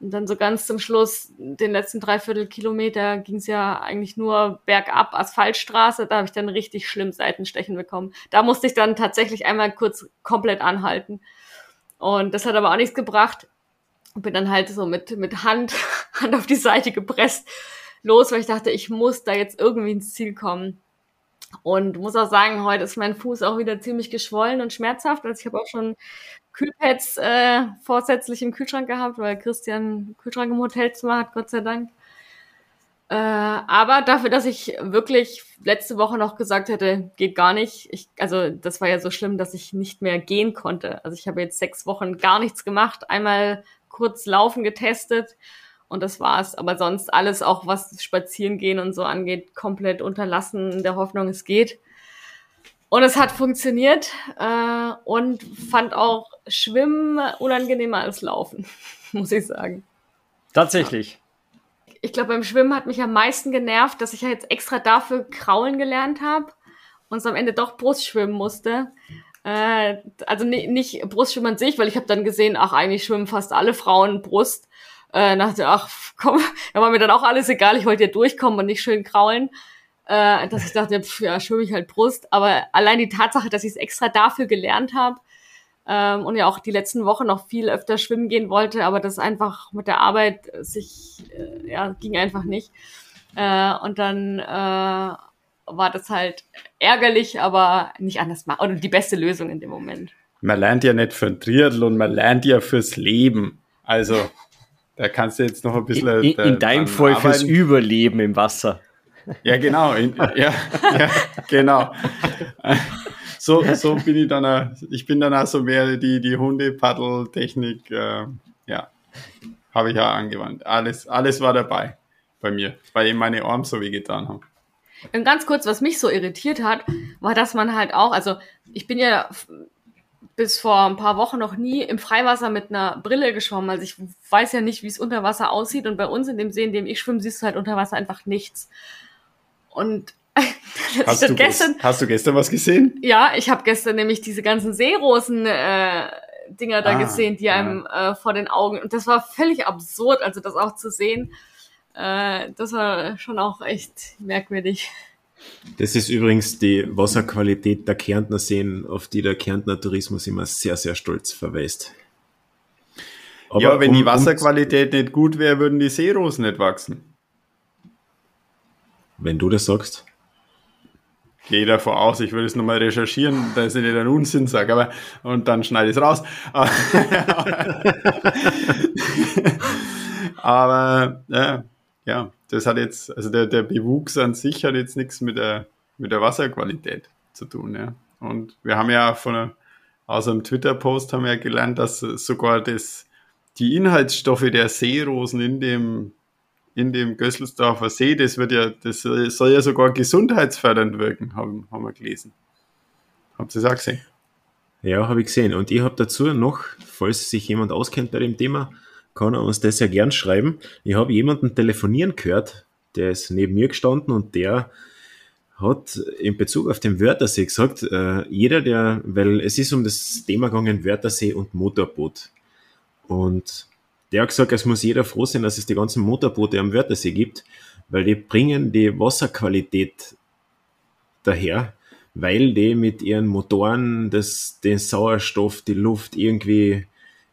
Und dann so ganz zum Schluss, den letzten dreiviertel Kilometer, ging es ja eigentlich nur bergab, Asphaltstraße. Da habe ich dann richtig schlimm Seitenstechen bekommen. Da musste ich dann tatsächlich einmal kurz komplett anhalten. Und das hat aber auch nichts gebracht. Und bin dann halt so mit, mit Hand, (laughs) Hand auf die Seite gepresst los, weil ich dachte, ich muss da jetzt irgendwie ins Ziel kommen. Und muss auch sagen, heute ist mein Fuß auch wieder ziemlich geschwollen und schmerzhaft. Also ich habe auch schon Kühlpads äh, vorsätzlich im Kühlschrank gehabt, weil Christian Kühlschrank im Hotelzimmer hat, Gott sei Dank. Äh, aber dafür, dass ich wirklich letzte Woche noch gesagt hätte, geht gar nicht. Ich, also das war ja so schlimm, dass ich nicht mehr gehen konnte. Also ich habe jetzt sechs Wochen gar nichts gemacht, einmal kurz laufen getestet und das war's. Aber sonst alles, auch was Spazierengehen und so angeht, komplett unterlassen, in der Hoffnung, es geht. Und es hat funktioniert äh, und fand auch Schwimmen unangenehmer als Laufen, (laughs) muss ich sagen. Tatsächlich. Ich glaube, beim Schwimmen hat mich am meisten genervt, dass ich ja jetzt extra dafür kraulen gelernt habe und am Ende doch Brust schwimmen musste. Äh, also nicht, nicht Brustschwimmen an sich, weil ich habe dann gesehen, ach, eigentlich schwimmen fast alle Frauen Brust. Äh, dachte, ach, komm, da (laughs) war mir dann auch alles egal, ich wollte ja durchkommen und nicht schön kraulen. Äh, dass ich dachte, pf, ja, schwimme ich halt Brust. Aber allein die Tatsache, dass ich es extra dafür gelernt habe, ähm, und ja auch die letzten Wochen noch viel öfter schwimmen gehen wollte, aber das einfach mit der Arbeit sich, äh, ja, ging einfach nicht. Äh, und dann äh, war das halt ärgerlich, aber nicht anders machen. Oder die beste Lösung in dem Moment. Man lernt ja nicht für ein Triathlon, man lernt ja fürs Leben. Also, da kannst du jetzt noch ein bisschen. In, in, in deinem Fall fürs Überleben im Wasser. Ja, genau. In, ja, (laughs) ja, genau so, so bin ich dann, auch, ich bin dann auch so mehr die, die Hunde-Paddel-Technik, äh, ja, habe ich ja angewandt. Alles, alles war dabei bei mir, weil eben meine Arme so weh getan haben. Und ganz kurz, was mich so irritiert hat, war, dass man halt auch, also ich bin ja bis vor ein paar Wochen noch nie im Freiwasser mit einer Brille geschwommen. Also ich weiß ja nicht, wie es unter Wasser aussieht. Und bei uns in dem See, in dem ich schwimme, siehst du halt unter Wasser einfach nichts. Und (laughs) hast, du gestern, hast du gestern was gesehen? Ja, ich habe gestern nämlich diese ganzen Seerosen äh, Dinger da ah, gesehen, die einem äh, vor den Augen und das war völlig absurd, also das auch zu sehen. Äh, das war schon auch echt merkwürdig. Das ist übrigens die Wasserqualität der Kärntner Seen, auf die der Kärntner Tourismus immer sehr, sehr stolz verweist. Aber ja, wenn um, die Wasserqualität um, nicht gut wäre, würden die Seerosen nicht wachsen. Wenn du das sagst gehe davor aus, ich würde es nochmal recherchieren, dass ich nicht einen Unsinn sage, aber und dann schneide ich es raus. (laughs) aber ja, ja, das hat jetzt, also der, der Bewuchs an sich hat jetzt nichts mit der, mit der Wasserqualität zu tun. Ja. Und wir haben ja von aus einem Twitter-Post haben wir ja gelernt, dass sogar das, die Inhaltsstoffe der Seerosen in dem in dem Gösselsdorfer See, das wird ja, das soll ja sogar gesundheitsfördernd wirken, haben, haben wir gelesen. Habt ihr das auch gesehen? Ja, habe ich gesehen. Und ich habe dazu noch, falls sich jemand auskennt bei dem Thema, kann er uns das ja gern schreiben. Ich habe jemanden telefonieren gehört, der ist neben mir gestanden und der hat in Bezug auf den Wörthersee gesagt, äh, jeder, der, weil es ist um das Thema gegangen, Wörthersee und Motorboot. Und der hat gesagt, es muss jeder froh sein, dass es die ganzen Motorboote am Wörthersee gibt, weil die bringen die Wasserqualität daher, weil die mit ihren Motoren das, den Sauerstoff, die Luft irgendwie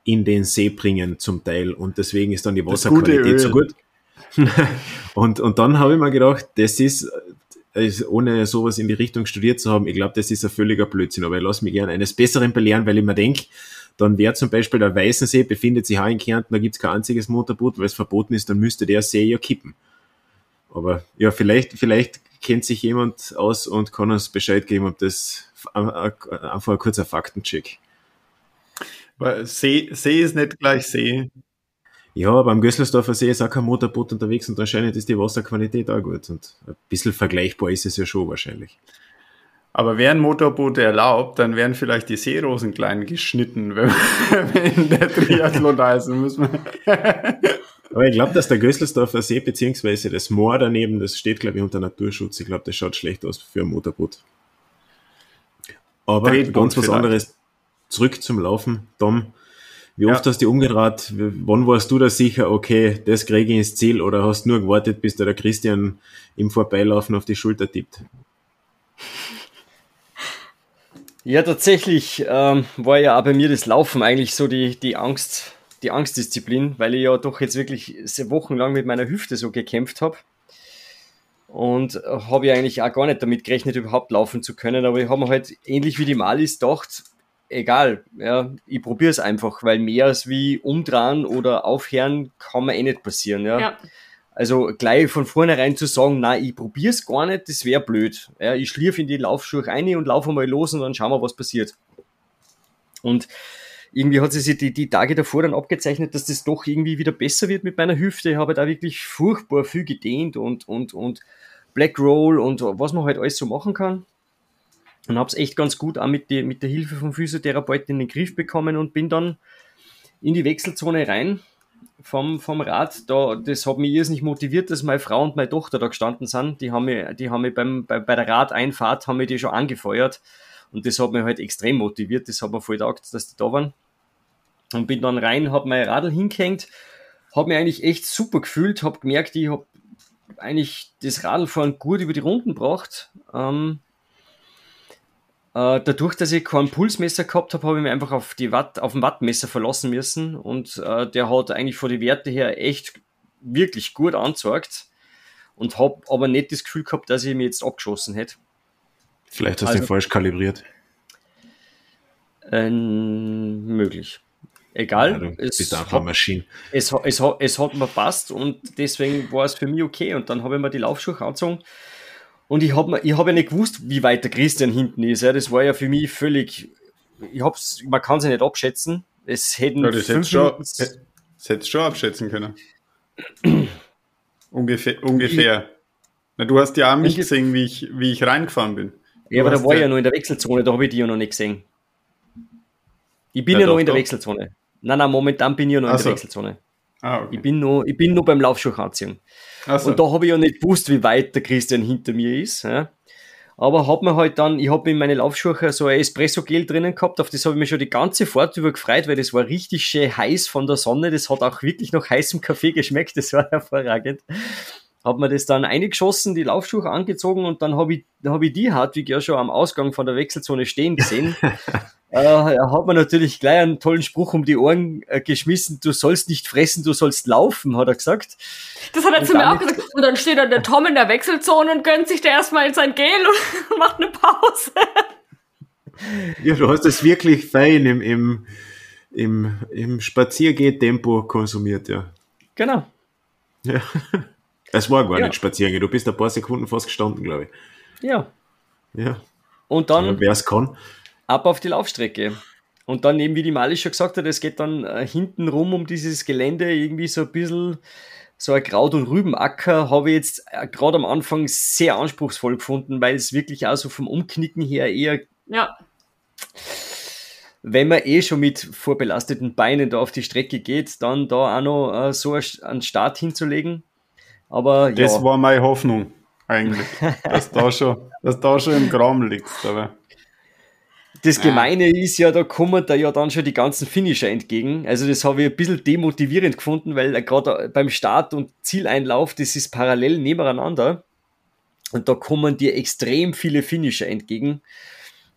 in den See bringen zum Teil und deswegen ist dann die Wasserqualität so gut. (laughs) und, und dann habe ich mir gedacht, das ist, ohne sowas in die Richtung studiert zu haben, ich glaube, das ist ein völliger Blödsinn, aber ich lasse mich gerne eines Besseren belehren, weil ich mir denke, dann wäre zum Beispiel der Weißensee, befindet sich auch in Kärnten, da gibt es kein einziges Motorboot, weil es verboten ist, dann müsste der See ja kippen. Aber ja, vielleicht, vielleicht kennt sich jemand aus und kann uns Bescheid geben, ob das einfach ein kurzer Faktencheck. See, See ist nicht gleich See. Ja, beim Gösselsdorfer See ist auch kein Motorboot unterwegs und anscheinend ist die Wasserqualität auch gut. Und ein bisschen vergleichbar ist es ja schon wahrscheinlich. Aber wären Motorboote erlaubt, dann wären vielleicht die Seerosen klein geschnitten, wenn, (laughs) wenn der Triathlon da ist. Müssen wir Aber ich glaube, dass der Gösselsdorfer See beziehungsweise das Moor daneben, das steht, glaube ich, unter Naturschutz. Ich glaube, das schaut schlecht aus für ein Motorboot. Aber Tretboot ganz was vielleicht. anderes. Zurück zum Laufen, Tom. Wie oft ja. hast du umgedreht? Wann warst du da sicher, okay, das kriege ich ins Ziel? Oder hast du nur gewartet, bis der Christian im Vorbeilaufen auf die Schulter tippt? Ja, tatsächlich ähm, war ja auch bei mir das Laufen eigentlich so die, die Angst, die Angstdisziplin, weil ich ja doch jetzt wirklich sehr wochenlang mit meiner Hüfte so gekämpft habe. Und habe ja eigentlich auch gar nicht damit gerechnet, überhaupt laufen zu können. Aber ich habe mir halt ähnlich wie die Malis gedacht, egal, ja, ich probiere es einfach, weil mehr als wie umdrehen oder aufhören kann mir eh nicht passieren. Ja. ja. Also gleich von vornherein zu sagen, nein, ich probiere es gar nicht, das wäre blöd. Ja, ich schlierf in die Laufschuhe rein und laufe mal los und dann schauen wir, was passiert. Und irgendwie hat sich die, die Tage davor dann abgezeichnet, dass das doch irgendwie wieder besser wird mit meiner Hüfte. Ich habe da wirklich furchtbar viel gedehnt und, und, und Black Roll und was man halt alles so machen kann. Und habe es echt ganz gut auch mit, die, mit der Hilfe vom Physiotherapeuten in den Griff bekommen und bin dann in die Wechselzone rein vom, vom Rad. Da, das hat mich irrsinnig motiviert, dass meine Frau und meine Tochter da gestanden sind. Die haben mich, die haben mich beim, bei, bei der Radeinfahrt haben mich die schon angefeuert. Und das hat mich halt extrem motiviert. Das hat mir voll gedacht, dass die da waren. Und bin dann rein, habe mein Radl hingehängt, habe mich eigentlich echt super gefühlt, habe gemerkt, ich habe eigentlich das Radlfahren gut über die Runden gebracht. Ähm, äh, dadurch, dass ich kein Pulsmesser gehabt habe, habe ich mich einfach auf, die Watt, auf ein Wattmesser verlassen müssen und äh, der hat eigentlich von den Werten her echt wirklich gut angezeigt und habe aber nicht das Gefühl gehabt, dass ich mich jetzt abgeschossen hätte. Vielleicht hast du also, ihn falsch kalibriert. Äh, möglich. Egal. Ja, du bist einfach eine Maschine. Es, es, es, es hat mir passt und deswegen war es für mich okay. Und dann habe ich mir die Laufschuhe angezogen und ich habe ich hab ja nicht gewusst, wie weit der Christian hinten ist. Ja. Das war ja für mich völlig, ich hab's, man kann es ja nicht abschätzen. Es hätten ja, das fünf schon, das hättest schon abschätzen können. ungefähr. ungefähr. Na, du hast ja auch mich gesehen, wie ich, wie ich reingefahren bin. Du ja, aber da war ja, ja noch in der Wechselzone, da habe ich die ja noch nicht gesehen. Ich bin ja, ja doch, noch in der doch. Wechselzone. Nein, nein, momentan bin ich ja noch in der Wechselzone. Ah, okay. ich, bin noch, ich bin noch beim Laufschuh anziehen. So. Und da habe ich ja nicht gewusst, wie weit der Christian hinter mir ist. Ja. Aber hat mir halt dann, ich habe in meine Laufschuhe so ein Espresso-Gel drinnen gehabt, auf das habe ich mich schon die ganze Fahrt über gefreut, weil das war richtig schön heiß von der Sonne. Das hat auch wirklich nach heißem Kaffee geschmeckt, das war (laughs) hervorragend. Hab mir das dann eingeschossen, die Laufschuhe angezogen und dann habe ich, hab ich die Hartwig ja schon am Ausgang von der Wechselzone stehen gesehen. (laughs) äh, er hat mir natürlich gleich einen tollen Spruch um die Ohren äh, geschmissen, du sollst nicht fressen, du sollst laufen, hat er gesagt. Das hat er und zu mir auch gesagt. Und dann steht dann der Tom in der Wechselzone und gönnt sich da erstmal sein Gel und (laughs) macht eine Pause. Ja, du hast es wirklich fein im, im, im, im Spaziergeh-Tempo konsumiert, ja. Genau. Ja. Es war gar ja. nicht spazieren, du bist ein paar Sekunden fast gestanden, glaube ich. Ja. Ja. Und dann. Wer es kann ab auf die Laufstrecke. Und dann eben, wie die Mali schon gesagt hat, es geht dann äh, hinten rum um dieses Gelände irgendwie so ein bisschen so ein Kraut- und Rübenacker habe ich jetzt äh, gerade am Anfang sehr anspruchsvoll gefunden, weil es wirklich auch so vom Umknicken her eher. Ja. Wenn man eh schon mit vorbelasteten Beinen da auf die Strecke geht, dann da auch noch äh, so einen Start hinzulegen. Aber das ja. war meine Hoffnung eigentlich, dass da schon, dass da schon im Kram liegt. Aber das Gemeine ah. ist ja, da kommen da ja dann schon die ganzen Finisher entgegen. Also das habe ich ein bisschen demotivierend gefunden, weil gerade beim Start und Zieleinlauf, das ist parallel nebeneinander. Und da kommen dir extrem viele Finisher entgegen,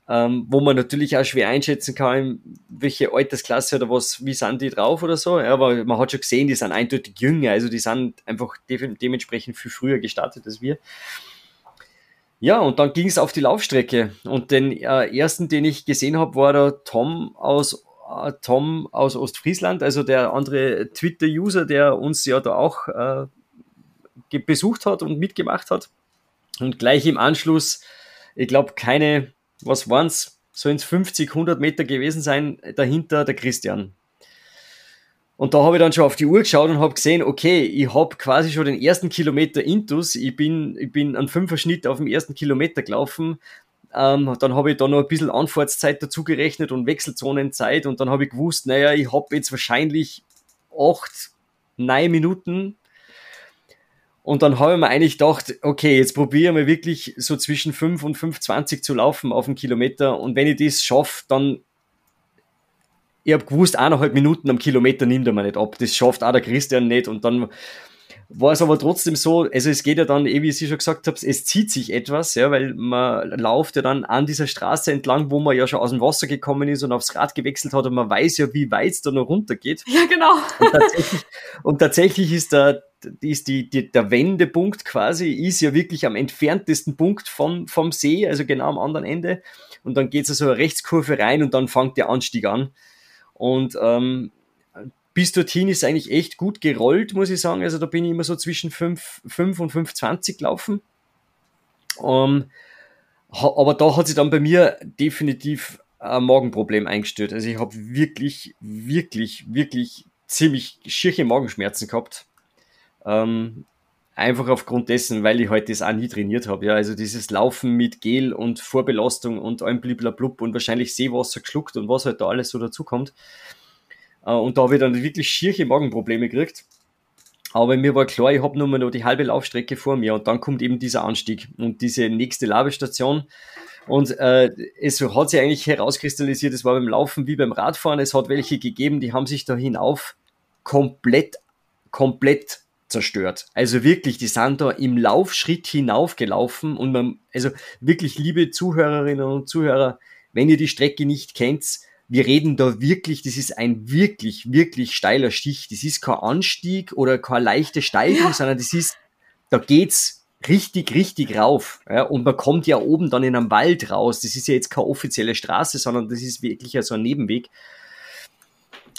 ähm, wo man natürlich auch schwer einschätzen kann, welche Altersklasse oder was, wie sind die drauf oder so. Ja, aber man hat schon gesehen, die sind eindeutig jünger, also die sind einfach de dementsprechend viel früher gestartet als wir. Ja, und dann ging es auf die Laufstrecke. Und den äh, ersten, den ich gesehen habe, war der Tom aus äh, Tom aus Ostfriesland, also der andere Twitter-User, der uns ja da auch äh, besucht hat und mitgemacht hat. Und gleich im Anschluss, ich glaube, keine, was waren's, so ins 50, 100 Meter gewesen sein, dahinter der Christian. Und da habe ich dann schon auf die Uhr geschaut und habe gesehen, okay, ich habe quasi schon den ersten Kilometer Intus. Ich bin, ich bin einen Fünfer-Schnitt auf dem ersten Kilometer gelaufen. Ähm, dann habe ich da noch ein bisschen Anfahrtszeit dazu gerechnet und Wechselzonenzeit. Und dann habe ich gewusst, naja, ich habe jetzt wahrscheinlich acht, neun Minuten. Und dann habe ich mir eigentlich gedacht, okay, jetzt probiere ich mal wirklich so zwischen 5 und 5,20 zu laufen auf einen Kilometer. Und wenn ich das schaffe, dann ich habe gewusst, eineinhalb Minuten am Kilometer nimmt er mir nicht ab. Das schafft auch der Christian nicht. Und dann war es aber trotzdem so, also es geht ja dann, eh wie ich schon gesagt habe, es zieht sich etwas, ja, weil man läuft ja dann an dieser Straße entlang, wo man ja schon aus dem Wasser gekommen ist und aufs Rad gewechselt hat und man weiß ja, wie weit es da noch runter geht. Ja, genau. Und tatsächlich, und tatsächlich ist der, ist die, die, der Wendepunkt quasi, ist ja wirklich am entferntesten Punkt vom, vom See, also genau am anderen Ende. Und dann geht es so eine Rechtskurve rein und dann fängt der Anstieg an. Und ähm, bis dorthin ist eigentlich echt gut gerollt, muss ich sagen. Also da bin ich immer so zwischen 5, 5 und 5,20 gelaufen. Ähm, aber da hat sich dann bei mir definitiv ein Magenproblem eingestellt. Also ich habe wirklich, wirklich, wirklich ziemlich schirche Magenschmerzen gehabt. Ähm, Einfach aufgrund dessen, weil ich heute halt das auch nie trainiert habe. Ja, also dieses Laufen mit Gel und Vorbelastung und allem bliblablub und wahrscheinlich Seewasser geschluckt und was halt da alles so dazukommt. Äh, und da habe ich dann wirklich schierche Magenprobleme gekriegt. Aber mir war klar, ich habe nur mal noch die halbe Laufstrecke vor mir und dann kommt eben dieser Anstieg und diese nächste Labestation. Und äh, es hat sich eigentlich herauskristallisiert, es war beim Laufen wie beim Radfahren, es hat welche gegeben, die haben sich da hinauf komplett, komplett zerstört. Also wirklich, die sind da im Laufschritt hinaufgelaufen und man, also wirklich, liebe Zuhörerinnen und Zuhörer, wenn ihr die Strecke nicht kennt, wir reden da wirklich, das ist ein wirklich, wirklich steiler Stich. Das ist kein Anstieg oder keine leichte Steigung, ja. sondern das ist, da geht's richtig, richtig rauf. Ja, und man kommt ja oben dann in einem Wald raus. Das ist ja jetzt keine offizielle Straße, sondern das ist wirklich ja so ein Nebenweg.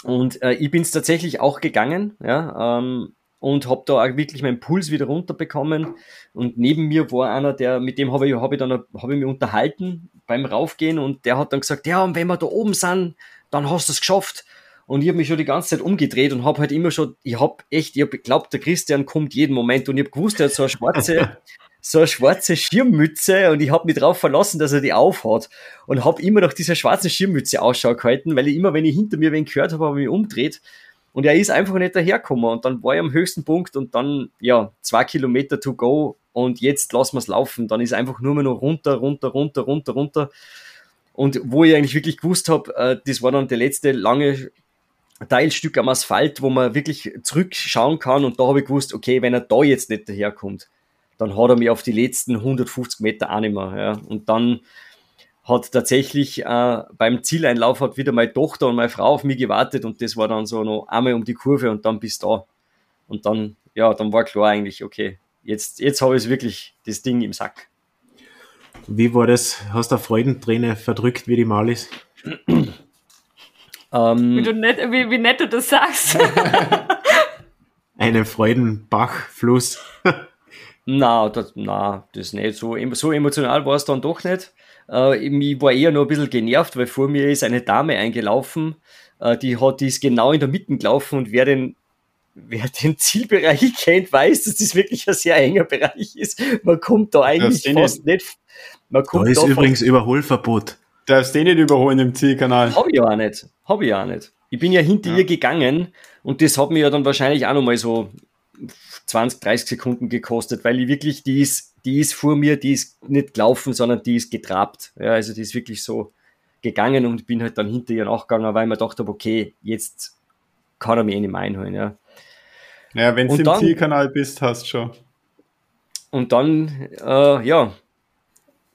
Und äh, ich bin es tatsächlich auch gegangen, ja, ähm, und habe da auch wirklich meinen Puls wieder runterbekommen. Und neben mir war einer, der, mit dem habe ich, hab ich dann hab ich mich unterhalten beim Raufgehen und der hat dann gesagt, ja, und wenn wir da oben sind, dann hast du es geschafft. Und ich habe mich schon die ganze Zeit umgedreht und habe halt immer schon, ich habe echt, ich habe geglaubt, der Christian kommt jeden Moment und ich habe gewusst, er hat so eine schwarze, (laughs) so eine schwarze Schirmmütze und ich habe mich darauf verlassen, dass er die aufhat und habe immer nach dieser schwarzen Schirmmütze Ausschau gehalten, weil ich immer, wenn ich hinter mir wen gehört habe, habe ich mich umdreht und er ist einfach nicht dahergekommen. Und dann war er am höchsten Punkt und dann, ja, zwei Kilometer to go. Und jetzt lassen wir es laufen. Dann ist einfach nur mehr noch runter, runter, runter, runter, runter. Und wo ich eigentlich wirklich gewusst habe, äh, das war dann der letzte lange Teilstück am Asphalt, wo man wirklich zurückschauen kann. Und da habe ich gewusst, okay, wenn er da jetzt nicht daherkommt, dann hat er mich auf die letzten 150 Meter auch nicht mehr. Ja. Und dann hat tatsächlich äh, beim Zieleinlauf hat wieder meine Tochter und meine Frau auf mich gewartet und das war dann so noch einmal um die Kurve und dann bis da. Und dann, ja, dann war klar eigentlich, okay, jetzt, jetzt habe ich wirklich das Ding im Sack. Wie war das? Hast du eine Freudenträne verdrückt, wie die mal ist? (clears throat) ähm, wie, du net, wie, wie nett du das sagst. (laughs) Einen Freudenbachfluss. (laughs) na, das, na, das nicht. So, so emotional war es dann doch nicht. Äh, ich war eher nur ein bisschen genervt, weil vor mir ist eine Dame eingelaufen, äh, die hat, die ist genau in der Mitte gelaufen und wer den, wer den (laughs) Zielbereich kennt, weiß, dass das wirklich ein sehr enger Bereich ist. Man kommt da eigentlich fast nicht, man kommt da ist da übrigens Überholverbot. Darfst du nicht überholen im Zielkanal? Hab ich auch nicht. Hab ich auch nicht. Ich bin ja hinter ja. ihr gegangen und das hat mir ja dann wahrscheinlich auch nochmal so 20, 30 Sekunden gekostet, weil ich wirklich, die ist, die ist vor mir, die ist nicht gelaufen, sondern die ist getrabt. Ja, also die ist wirklich so gegangen und bin halt dann hinter ihr nachgegangen, weil ich mir gedacht habe, okay, jetzt kann er mich eh nicht mehr einholen. Ja, ja wenn du im dann, Zielkanal bist, hast du schon. Und dann, äh, ja,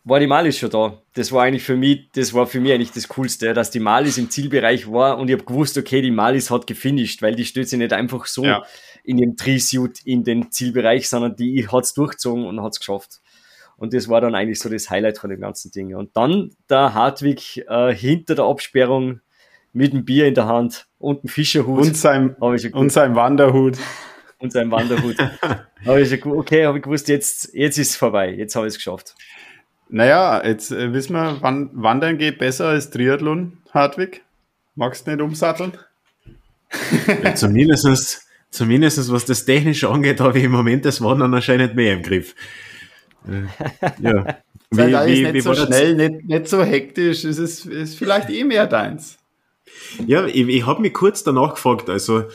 war die Malis schon da. Das war eigentlich für mich, das war für mich eigentlich das Coolste, dass die Malis im Zielbereich war und ich habe gewusst, okay, die Malis hat gefinisht, weil die stößt sich nicht einfach so ja in ihrem Trisuit in den Zielbereich, sondern die hat es durchgezogen und hat es geschafft. Und das war dann eigentlich so das Highlight von dem ganzen Ding. Und dann der Hartwig äh, hinter der Absperrung mit dem Bier in der Hand und dem Fischerhut. Und seinem, (laughs) und seinem Wanderhut. Und seinem Wanderhut. habe ich okay, habe ich gewusst, jetzt, jetzt ist es vorbei. Jetzt habe ich es geschafft. Naja, jetzt äh, wissen wir, wann Wandern geht besser als Triathlon, Hartwig. Magst du nicht umsatteln? Ja, zumindest zumindest was das Technische angeht, habe ich im Moment das Wandern anscheinend mehr im Griff. Äh, ja. (laughs) Wie, wie, nicht wie so schnell, nicht, nicht so hektisch, es ist, ist vielleicht eh mehr deins. Ja, ich, ich habe mich kurz danach gefragt, also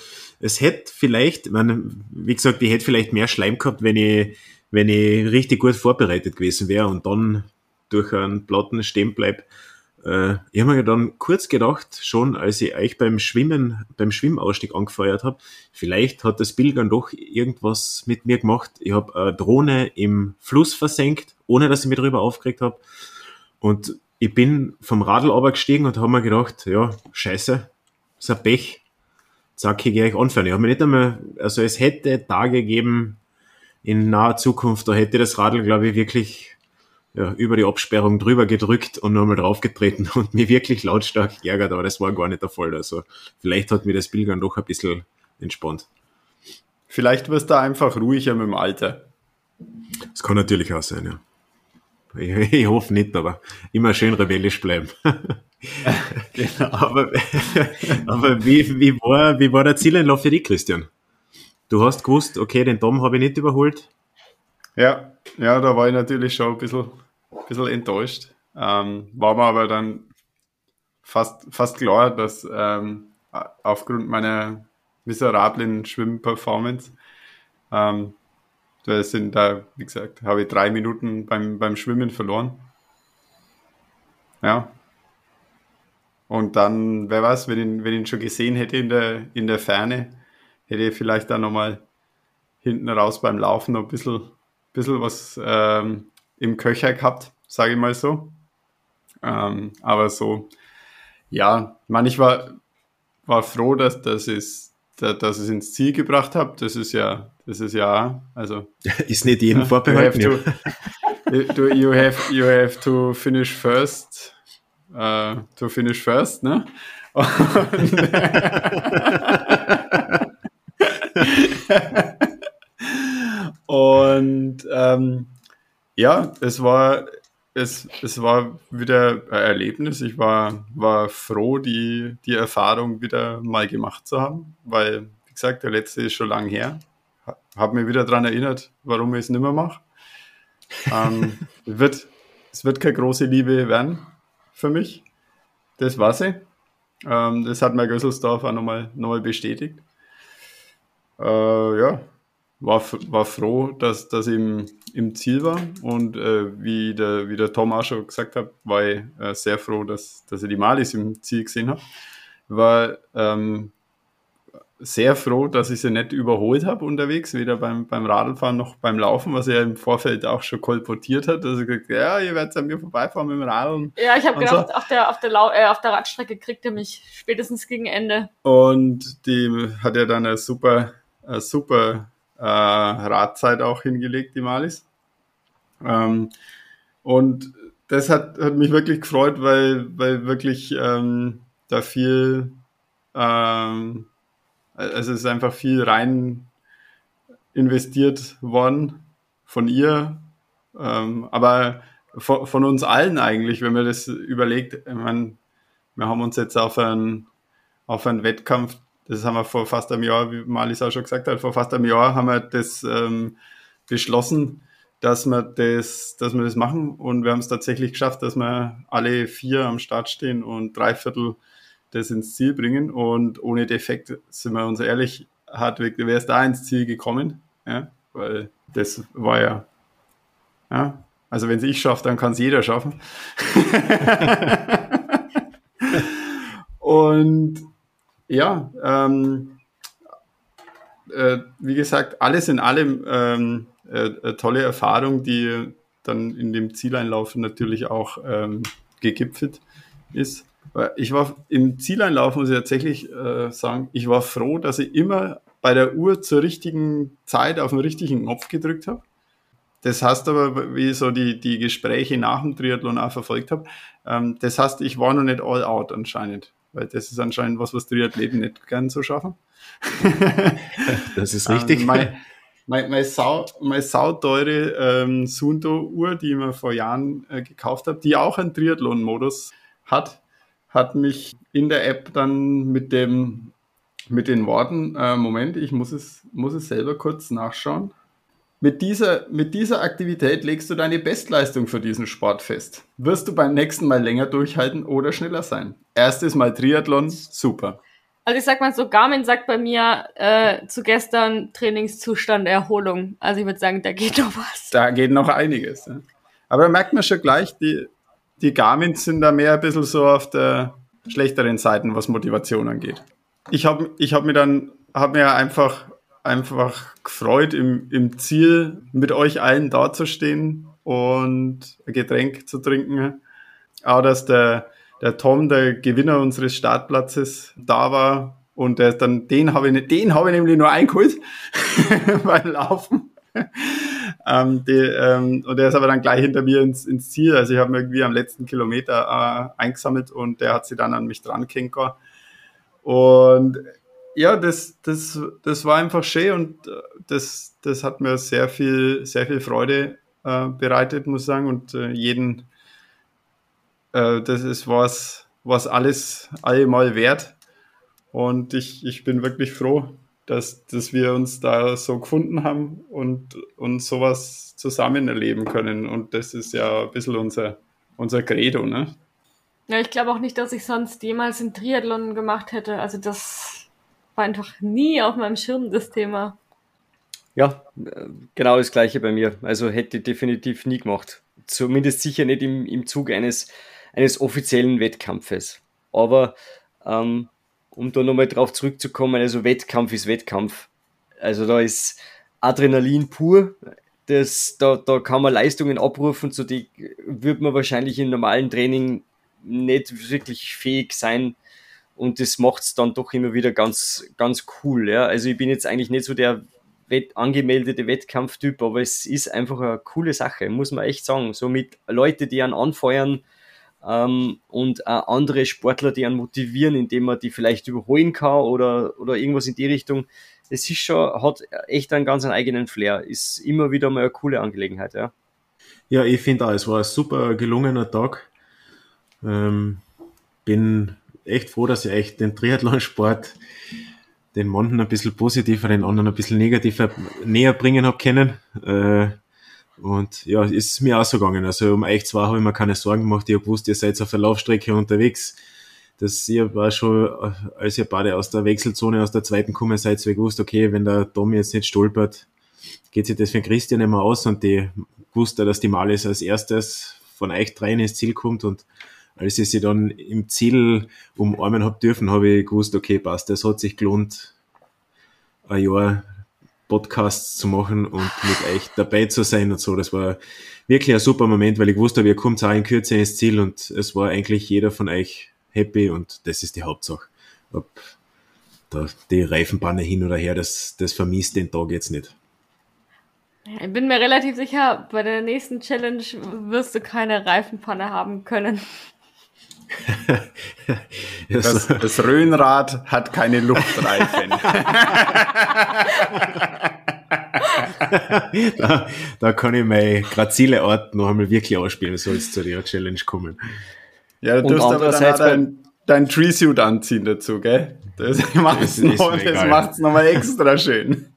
es hätte vielleicht, meine, wie gesagt, ich hätte vielleicht mehr Schleim gehabt, wenn ich, wenn ich richtig gut vorbereitet gewesen wäre und dann durch einen Platten stehen bleib. Äh, ich habe mir dann kurz gedacht, schon als ich euch beim Schwimmen, beim Schwimmausstieg angefeuert habe, vielleicht hat das Pilgern doch irgendwas mit mir gemacht. Ich habe eine Drohne im Fluss versenkt, ohne dass ich mich darüber aufgeregt habe. Und ich bin vom Radl gestiegen und habe mir gedacht, ja, scheiße, ist ein Pech. Zack, ich gehe euch anfangen. Ich habe mir nicht einmal, also es hätte Tage gegeben in naher Zukunft, da hätte das Radl, glaube ich, wirklich ja, über die Absperrung drüber gedrückt und nochmal draufgetreten (laughs) und mir wirklich lautstark geärgert, aber das war gar nicht der Fall. Also vielleicht hat mir das Pilgern doch ein bisschen entspannt. Vielleicht wirst du einfach ruhiger mit dem Alter. Das kann natürlich auch sein, ja. Ich, ich hoffe nicht, aber immer schön rebellisch bleiben. (laughs) genau. (laughs) Aber, aber wie, wie, war, wie war der Zieleinlauf für dich, Christian? Du hast gewusst, okay, den Dom habe ich nicht überholt. Ja, ja, da war ich natürlich schon ein bisschen ein bisschen enttäuscht. Ähm, war mir aber dann fast, fast klar, dass ähm, aufgrund meiner miserablen Schwimmperformance. Ähm, da sind da, wie gesagt, habe ich drei Minuten beim, beim Schwimmen verloren. Ja. Und dann, wer weiß, wenn ich, wenn ich ihn schon gesehen hätte in der, in der Ferne, hätte ich vielleicht dann nochmal hinten raus beim Laufen noch ein bisschen, bisschen was ähm, im Köcher gehabt, sage ich mal so. Ähm, aber so, ja, man, ich war, war froh, dass, dass, es, dass, dass ich es ins Ziel gebracht habe. Das ist ja, das ist ja, also. (laughs) ist nicht jedem (laughs) ja, vorbehalten. You have, to, you, have, you have to finish first. Uh, to finish first, ne? Und, (laughs) ähm, ja, es war, es, es war wieder ein Erlebnis. Ich war, war froh, die, die Erfahrung wieder mal gemacht zu haben, weil, wie gesagt, der letzte ist schon lang her. Habe mir wieder daran erinnert, warum ich es nicht mehr mache. Ähm, (laughs) wird, es wird keine große Liebe werden für mich. Das war sie. Ähm, das hat mir Gösselsdorf auch nochmal, nochmal bestätigt. Äh, ja, war, war froh, dass das im, im Ziel war. Und äh, wie, der, wie der Tom auch schon gesagt hat, war ich äh, sehr froh, dass, dass ich die Malis im Ziel gesehen habe. War ähm, sehr froh, dass ich sie nicht überholt habe unterwegs, weder beim, beim Radlfahren noch beim Laufen, was er im Vorfeld auch schon kolportiert hat. Also gesagt, ja, ihr werdet an mir vorbeifahren mit dem Radl. Ja, ich habe gedacht, so. auf, der, auf, der Lau äh, auf der Radstrecke kriegt er mich spätestens gegen Ende. Und die hat ja dann eine super, eine super äh, Radzeit auch hingelegt, die Malis. Ähm, und das hat, hat mich wirklich gefreut, weil, weil wirklich ähm, da viel, ähm, also es ist einfach viel rein investiert worden von ihr, ähm, aber von, von, uns allen eigentlich, wenn man das überlegt. Ich meine, wir haben uns jetzt auf einen, auf einen Wettkampf das haben wir vor fast einem Jahr, wie Malis auch schon gesagt hat, vor fast einem Jahr haben wir das ähm, beschlossen, dass wir das, dass wir das machen. Und wir haben es tatsächlich geschafft, dass wir alle vier am Start stehen und drei Viertel das ins Ziel bringen. Und ohne Defekt, sind wir uns ehrlich, Hartwig, wäre es da ins Ziel gekommen, ja, weil das war ja, ja, also wenn es ich schaffe, dann kann es jeder schaffen. (laughs) und ja, ähm, äh, wie gesagt, alles in allem ähm, äh, tolle Erfahrung, die dann in dem Zieleinlaufen natürlich auch ähm, gegipfelt ist. Ich war im Zieleinlaufen, muss ich tatsächlich äh, sagen, ich war froh, dass ich immer bei der Uhr zur richtigen Zeit auf den richtigen Knopf gedrückt habe. Das heißt aber, wie ich so die, die Gespräche nach dem Triathlon auch verfolgt habe, ähm, das heißt, ich war noch nicht all out anscheinend weil das ist anscheinend was, was Triathleten nicht gern so schaffen. (laughs) das ist richtig. Ähm, meine, meine, meine, sau, meine sauteure ähm, Sundo-Uhr, die ich mir vor Jahren äh, gekauft habe, die auch einen Triathlon-Modus hat, hat mich in der App dann mit dem mit den Worten, äh, Moment, ich muss es, muss es selber kurz nachschauen. Mit dieser, mit dieser Aktivität legst du deine Bestleistung für diesen Sport fest. Wirst du beim nächsten Mal länger durchhalten oder schneller sein? Erstes Mal Triathlon, super. Also ich sag mal so, Garmin sagt bei mir äh, zu gestern Trainingszustand Erholung. Also ich würde sagen, da geht noch was. Da geht noch einiges. Ja. Aber da merkt man schon gleich, die, die Garmins sind da mehr ein bisschen so auf der schlechteren Seite, was Motivation angeht. Ich habe ich hab mir dann hab mir einfach einfach gefreut, im, im Ziel mit euch allen dazustehen und ein Getränk zu trinken. Auch dass der, der Tom, der Gewinner unseres Startplatzes, da war. Und der dann, den habe ich, den habe ich nämlich nur eingeholt (laughs) beim Laufen. ähm, die, ähm, und der ist aber dann gleich hinter mir ins, ins Ziel. Also ich habe mir irgendwie am letzten Kilometer äh, eingesammelt und der hat sie dann an mich dran gehängt. Und ja, das, das, das war einfach schön und äh, das, das hat mir sehr viel, sehr viel Freude äh, bereitet, muss ich sagen. Und äh, jeden, äh, das ist was, was alles allemal wert. Und ich, ich bin wirklich froh, dass, dass wir uns da so gefunden haben und, und sowas zusammen erleben können. Und das ist ja ein bisschen unser, unser Credo, ne? Ja, ich glaube auch nicht, dass ich sonst jemals einen Triathlon gemacht hätte. Also das war einfach nie auf meinem Schirm, das Thema. Ja, genau das gleiche bei mir. Also hätte ich definitiv nie gemacht. Zumindest sicher nicht im, im Zug eines, eines offiziellen Wettkampfes. Aber ähm, um da nochmal drauf zurückzukommen, also Wettkampf ist Wettkampf. Also da ist Adrenalin pur. Das, da, da kann man Leistungen abrufen, zu die würde man wahrscheinlich im normalen Training nicht wirklich fähig sein. Und das macht es dann doch immer wieder ganz, ganz cool. Ja. Also ich bin jetzt eigentlich nicht so der Wett angemeldete Wettkampftyp, aber es ist einfach eine coole Sache, muss man echt sagen. So mit Leute, die einen anfeuern ähm, und auch andere Sportler, die einen motivieren, indem man die vielleicht überholen kann oder, oder irgendwas in die Richtung. Das ist schon, hat echt einen ganz eigenen Flair. Ist immer wieder mal eine coole Angelegenheit, ja. Ja, ich finde auch, es war ein super gelungener Tag. Ähm, bin echt froh, dass ich echt den Triathlonsport den manchen ein bisschen positiver, den anderen ein bisschen negativer näher bringen habe können. Äh, und ja, ist mir auch so gegangen. Also um euch zwei habe ich mir keine Sorgen gemacht. Ich habe gewusst, ihr seid auf der Laufstrecke unterwegs. Das ihr war schon, als ihr beide aus der Wechselzone, aus der zweiten kommen seid, so gewusst, okay, wenn der Tom jetzt nicht stolpert, geht sich das für Christian immer aus und die wusste, dass die Malis als erstes von euch dreien ins Ziel kommt und als ich sie dann im Ziel umarmen hab dürfen, habe ich gewusst, okay, passt, das hat sich gelohnt, ein Jahr Podcasts zu machen und mit euch dabei zu sein und so. Das war wirklich ein super Moment, weil ich wusste, ihr kommt auch in Kürze ins Ziel und es war eigentlich jeder von euch happy und das ist die Hauptsache. Ob da die Reifenpanne hin oder her, das, das vermisst den Tag jetzt nicht. Ich bin mir relativ sicher, bei der nächsten Challenge wirst du keine Reifenpanne haben können. (laughs) das, das Röhnrad hat keine Luftreifen. (laughs) da, da, kann ich meine grazile Art noch einmal wirklich ausspielen, soll es zu der Challenge kommen. Ja, du darfst aber dann dein, dein Tree-Suit anziehen dazu, gell? Das macht es noch, nochmal extra schön.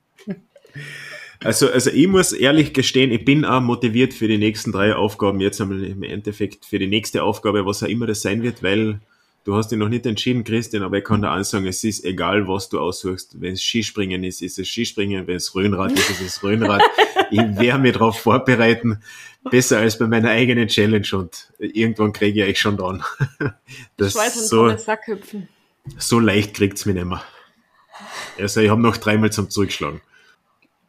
Also, also ich muss ehrlich gestehen, ich bin auch motiviert für die nächsten drei Aufgaben, jetzt einmal im Endeffekt für die nächste Aufgabe, was auch immer das sein wird, weil du hast dich noch nicht entschieden, Christian, aber ich kann dir ansagen, es ist egal, was du aussuchst. Wenn es Skispringen ist, ist es Skispringen, wenn es Röhnrad ist, ist es Röhnrad. (laughs) ich werde mich darauf vorbereiten, besser als bei meiner eigenen Challenge und irgendwann kriege ich euch schon dran. (laughs) Das ich weiß, so, Sackhüpfen. so leicht kriegt's mich nicht mehr. Also ich habe noch dreimal zum Zurückschlagen.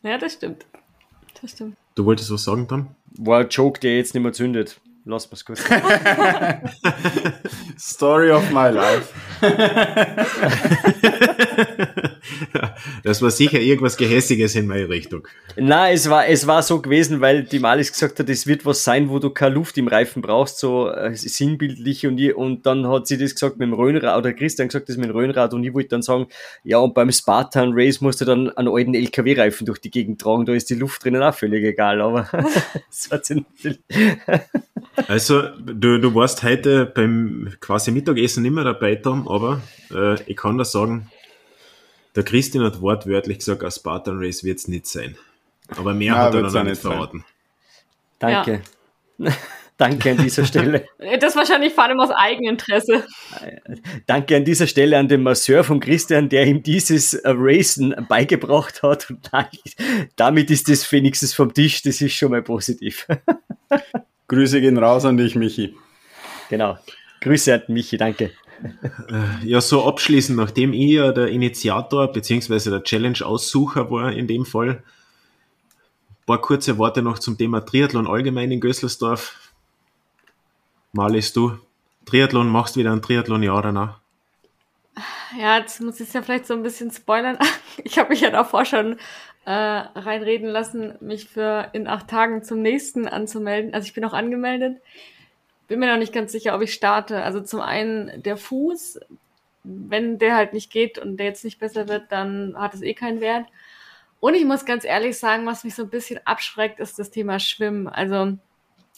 Ja, das stimmt. Das stimmt. Du wolltest was sagen dann? War ein Joke, der jetzt nicht mehr zündet. Lass mal's kurz. (laughs) Story of my life. (laughs) (laughs) das war sicher irgendwas Gehässiges in meine Richtung. Na, es war, es war so gewesen, weil die Malis gesagt hat, es wird was sein, wo du keine Luft im Reifen brauchst, so äh, sinnbildlich und, ich, und dann hat sie das gesagt mit dem Röhnrad, oder Christian gesagt das mit dem Röhnrad und ich wollte dann sagen, ja, und beim Spartan Race musst du dann einen alten LKW-Reifen durch die Gegend tragen, da ist die Luft drinnen auch völlig egal, aber (laughs) das hat sie natürlich. (laughs) Also, du, du warst heute beim quasi Mittagessen nicht mehr dabei, Tom, aber äh, ich kann da sagen, der Christian hat wortwörtlich gesagt, ein Spartan Race wird es nicht sein. Aber mehr ja, hat er noch nicht verraten. Danke. Ja. (laughs) Danke an dieser Stelle. Das wahrscheinlich vor allem aus Eigeninteresse. Danke an dieser Stelle an den Masseur von Christian, der ihm dieses Racen beigebracht hat. Und damit ist das wenigstens vom Tisch. Das ist schon mal positiv. Grüße gehen raus an dich, Michi. Genau. Grüße an Michi, danke. Äh, ja, so abschließend, nachdem ich ja der Initiator bzw. der Challenge-Aussucher war in dem Fall, ein paar kurze Worte noch zum Thema Triathlon allgemein in Gösselsdorf. Malis, du Triathlon, machst wieder ein Triathlon, ja oder nein? Ja, jetzt muss ich es ja vielleicht so ein bisschen spoilern. (laughs) Ich habe mich ja davor schon äh, reinreden lassen, mich für in acht Tagen zum nächsten anzumelden. Also ich bin auch angemeldet. Bin mir noch nicht ganz sicher, ob ich starte. Also zum einen der Fuß, wenn der halt nicht geht und der jetzt nicht besser wird, dann hat es eh keinen Wert. Und ich muss ganz ehrlich sagen, was mich so ein bisschen abschreckt, ist das Thema Schwimmen. Also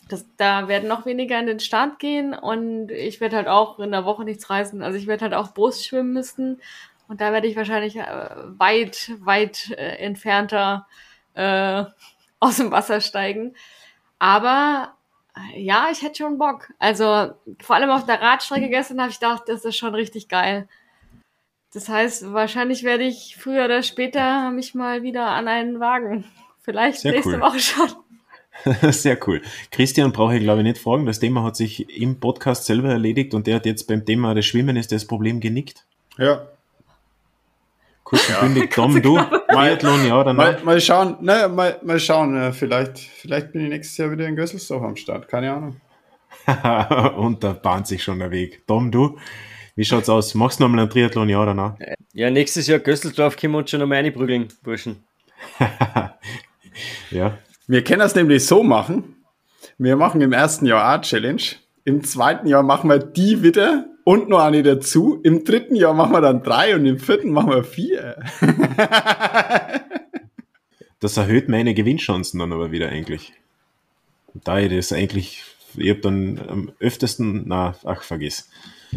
das, da werden noch weniger in den Start gehen und ich werde halt auch in der Woche nichts reisen. Also ich werde halt auch Brust schwimmen müssen und da werde ich wahrscheinlich äh, weit, weit äh, entfernter äh, (laughs) aus dem Wasser steigen. Aber Ja, ich hätte schon Bock. Also vor allem auf der Radstrecke gestern habe ich gedacht, das ist schon richtig geil. Das heißt, wahrscheinlich werde ich früher oder später mich mal wieder an einen Wagen. (laughs) Vielleicht Sehr nächste cool. Woche schon. (laughs) Sehr cool. Christian brauche ich glaube ich nicht fragen. Das Thema hat sich im Podcast selber erledigt und der hat jetzt beim Thema des Schwimmen ist das Problem genickt. Ja. Kurz ja. gekündigt, (laughs) Dom, du, Triathlon, ja oder nein? Mal, mal schauen, ne, mal, mal schauen, vielleicht, vielleicht bin ich nächstes Jahr wieder in Gösselsdorf am Start, keine Ahnung. (laughs) und da bahnt sich schon der Weg. Dom, du, wie schaut's aus? Machst du nochmal einen Triathlon, ja oder nein? Ja, nächstes Jahr Gösselsdorf können wir uns schon nochmal einprügeln, Burschen. (laughs) ja. Wir können das nämlich so machen. Wir machen im ersten Jahr Art Challenge. Im zweiten Jahr machen wir die wieder und noch eine dazu. Im dritten Jahr machen wir dann drei und im vierten machen wir vier. (laughs) das erhöht meine Gewinnchancen dann aber wieder eigentlich. Da ich das eigentlich, ich habe dann am öftesten, na, ach, vergiss.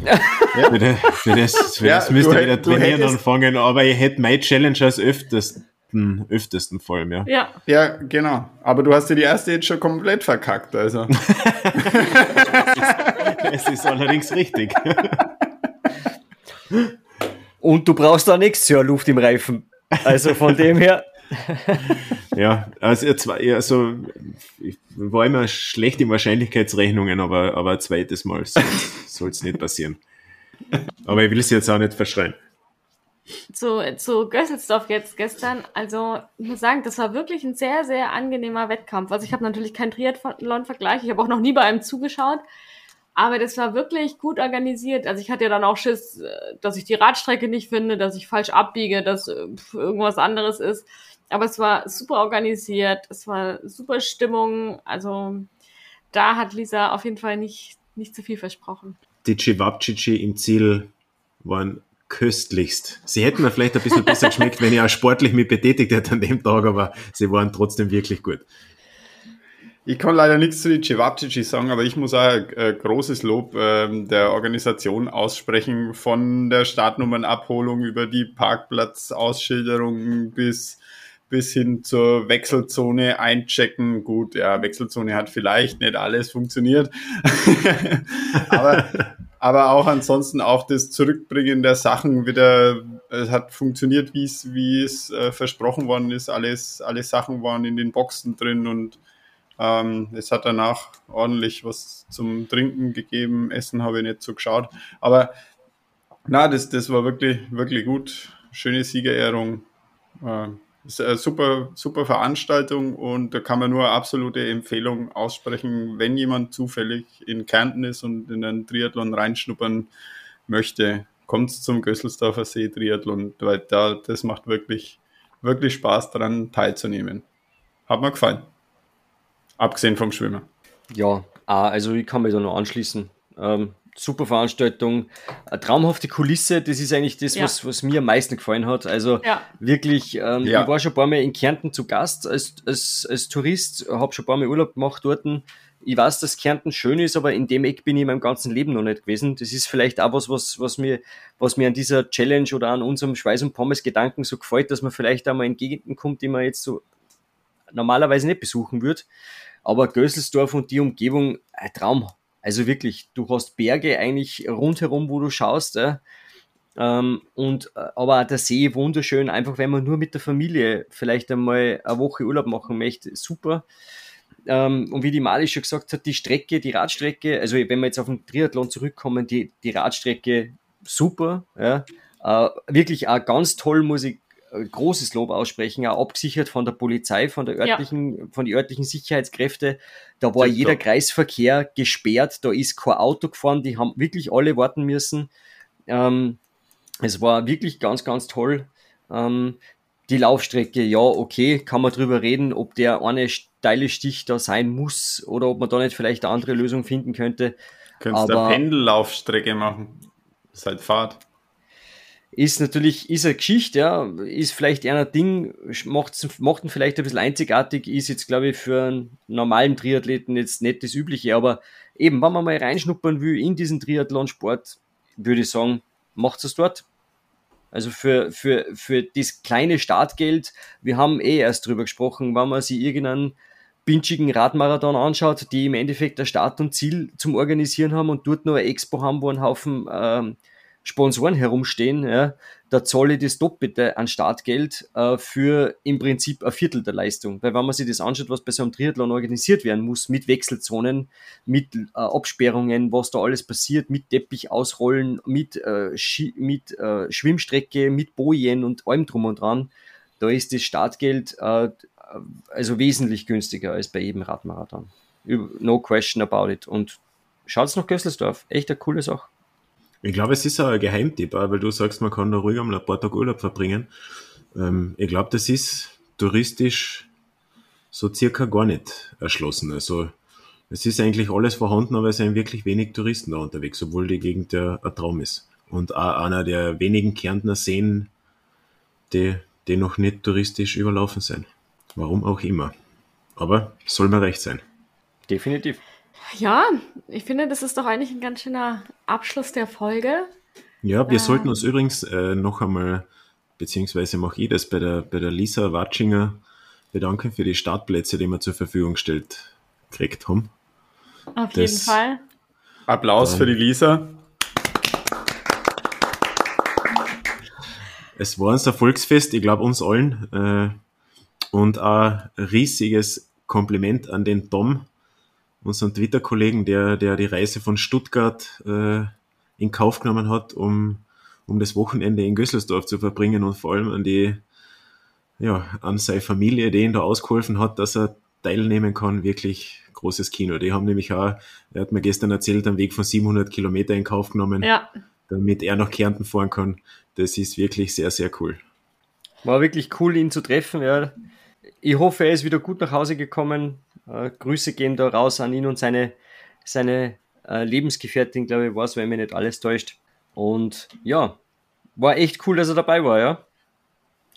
Ja. (laughs) Für, das, für das, für ja, das müsst ihr wieder trainieren anfangen, aber ich hätte meine Challenge als öftesten, öftesten vor allem, ja. ja. Ja, genau. Aber du hast dir die erste jetzt schon komplett verkackt, also. (laughs) es ist allerdings richtig. Und du brauchst da nichts zur Luft im Reifen. Also von dem her. ja, also, also ich war immer schlecht in Wahrscheinlichkeitsrechnungen, aber, aber ein zweites Mal soll es nicht passieren. Aber ich will es jetzt auch nicht verschreien. Zu, zu Gösselsdorf jetzt gestern, also ich muss sagen, das war wirklich ein sehr, sehr angenehmer Wettkampf. Also ich habe natürlich keinen Triathlon-Vergleich, ich habe auch noch nie bei einem zugeschaut, aber das war wirklich gut organisiert. Also ich hatte ja dann auch Schiss, äh, dass ich die Radstrecke nicht finde, dass ich falsch abbiege, dass äh, irgendwas anderes ist. Aber es war super organisiert, es war super Stimmung. Also da hat Lisa auf jeden Fall nicht, nicht zu viel versprochen. Die Cevapcici im Ziel waren köstlichst. Sie hätten mir vielleicht ein bisschen besser geschmeckt, wenn ich auch sportlich mich betätigt hätte an dem Tag, aber sie waren trotzdem wirklich gut. Ich kann leider nichts zu den Cevapcici sagen, aber ich muss auch ein großes Lob äh, der Organisation aussprechen, von der Startnummernabholung über die Parkplatzausschilderung bis bis hin zur Wechselzone einchecken. Gut, ja, Wechselzone hat vielleicht nicht alles funktioniert, (laughs) aber, aber auch ansonsten auch das Zurückbringen der Sachen wieder, es hat funktioniert, wie es, wie es äh, versprochen worden ist. Alles, alle Sachen waren in den Boxen drin und ähm, es hat danach ordentlich was zum Trinken gegeben. Essen habe ich nicht so geschaut. Aber na, das, das war wirklich, wirklich gut. Schöne Siegerehrung. Äh, ist eine super, super Veranstaltung und da kann man nur absolute Empfehlung aussprechen, wenn jemand zufällig in Kärnten ist und in einen Triathlon reinschnuppern möchte, kommt zum Gösselsdorfer See Triathlon, weil da, das macht wirklich, wirklich Spaß daran teilzunehmen. Hat mir gefallen. Abgesehen vom Schwimmen. Ja, also ich kann mich da noch anschließen. Ähm, super Veranstaltung, eine traumhafte Kulisse, das ist eigentlich das, ja. was, was mir am meisten gefallen hat. Also ja. wirklich, ähm, ja. ich war schon ein paar Mal in Kärnten zu Gast als, als, als Tourist, habe schon ein paar Mal Urlaub gemacht dort. Ich weiß, dass Kärnten schön ist, aber in dem Eck bin ich in meinem ganzen Leben noch nicht gewesen. Das ist vielleicht auch was, was, was, mir, was mir an dieser Challenge oder an unserem Schweiß- und Pommes-Gedanken so gefällt, dass man vielleicht einmal in Gegenden kommt, die man jetzt so normalerweise nicht besuchen würde. Aber Gösselsdorf und die Umgebung, ein Traum. Also wirklich, du hast Berge eigentlich rundherum, wo du schaust. Äh, ähm, und äh, aber der See wunderschön, einfach wenn man nur mit der Familie vielleicht einmal eine Woche Urlaub machen möchte, super. Ähm, und wie die Mali schon gesagt hat, die Strecke, die Radstrecke, also wenn wir jetzt auf den Triathlon zurückkommen, die, die Radstrecke super, ja. Äh, wirklich auch ganz toll, muss ich großes Lob aussprechen, auch abgesichert von der Polizei, von der örtlichen, ja. von den örtlichen Sicherheitskräfte. Da war jeder Kreisverkehr gesperrt, da ist kein Auto gefahren, die haben wirklich alle warten müssen. Ähm, es war wirklich ganz, ganz toll. Ähm, die Laufstrecke, ja, okay, kann man drüber reden, ob der eine steile Stich da sein muss oder ob man da nicht vielleicht eine andere Lösung finden könnte. Könntest du eine Pendellaufstrecke machen? Das ist halt Fahrt ist natürlich, ist eine Geschichte, ja, ist vielleicht eher ein Ding, macht, macht ihn vielleicht ein bisschen einzigartig, ist jetzt, glaube ich, für einen normalen Triathleten jetzt nicht das Übliche, aber eben, wenn man mal reinschnuppern will in diesen Triathlonsport, würde ich sagen, macht es dort. Also für, für, für das kleine Startgeld, wir haben eh erst drüber gesprochen, wenn man sich irgendeinen binschigen Radmarathon anschaut, die im Endeffekt der Start und Ziel zum Organisieren haben und dort nur eine Expo haben, wo ein Haufen ähm, Sponsoren herumstehen, ja, da zahle ich das Doppelte an Startgeld äh, für im Prinzip ein Viertel der Leistung. Weil wenn man sich das anschaut, was bei so einem Triathlon organisiert werden muss, mit Wechselzonen, mit äh, Absperrungen, was da alles passiert, mit Teppich ausrollen, mit, äh, mit äh, Schwimmstrecke, mit Bojen und allem drum und dran, da ist das Startgeld äh, also wesentlich günstiger als bei jedem Radmarathon. No question about it. Und schaut's nach Gösselsdorf. Echt eine coole Sache. Ich glaube, es ist auch ein Geheimtipp, weil du sagst, man kann da ruhig einmal ein paar Tage Urlaub verbringen. Ähm, ich glaube, das ist touristisch so circa gar nicht erschlossen. Also es ist eigentlich alles vorhanden, aber es sind wirklich wenig Touristen da unterwegs, obwohl die Gegend ja ein Traum ist. Und auch einer der wenigen Kärntner Seen, die, die noch nicht touristisch überlaufen sind. Warum auch immer. Aber soll mir recht sein. Definitiv. Ja, ich finde, das ist doch eigentlich ein ganz schöner Abschluss der Folge. Ja, wir ähm, sollten uns übrigens äh, noch einmal, beziehungsweise mache ich das bei der, bei der Lisa Watschinger bedanken für die Startplätze, die wir zur Verfügung gestellt gekriegt haben. Auf das, jeden Fall. Applaus dann, für die Lisa. Es war uns ein Volksfest, ich glaube uns allen. Äh, und ein riesiges Kompliment an den Tom, unseren Twitter-Kollegen, der, der die Reise von Stuttgart äh, in Kauf genommen hat, um, um das Wochenende in Gösselsdorf zu verbringen und vor allem an die, ja, an seine Familie, die ihn da ausgeholfen hat, dass er teilnehmen kann, wirklich großes Kino. Die haben nämlich auch, er hat mir gestern erzählt, einen Weg von 700 Kilometer in Kauf genommen, ja. damit er nach Kärnten fahren kann. Das ist wirklich sehr, sehr cool. War wirklich cool, ihn zu treffen. Ja. Ich hoffe, er ist wieder gut nach Hause gekommen. Äh, Grüße gehen da raus an ihn und seine, seine äh, Lebensgefährtin, glaube ich, war es, wenn mir nicht alles täuscht. Und ja, war echt cool, dass er dabei war, ja.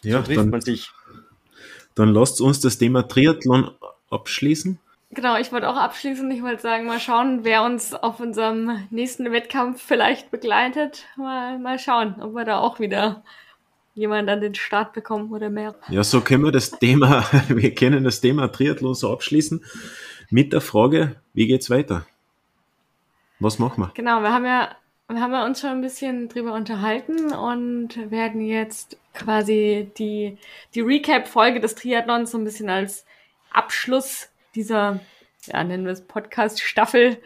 Ja, so trifft dann, man sich. Dann lasst uns das Thema Triathlon abschließen. Genau, ich wollte auch abschließen. Ich wollte sagen, mal schauen, wer uns auf unserem nächsten Wettkampf vielleicht begleitet. Mal, mal schauen, ob wir da auch wieder jemand an den Start bekommen oder mehr. Ja, so können wir das Thema, (laughs) wir können das Thema Triathlon so abschließen mit der Frage, wie geht's weiter? Was machen wir? Genau, wir haben ja, wir haben ja uns schon ein bisschen drüber unterhalten und werden jetzt quasi die, die Recap-Folge des Triathlons so ein bisschen als Abschluss dieser, ja, nennen wir es Podcast-Staffel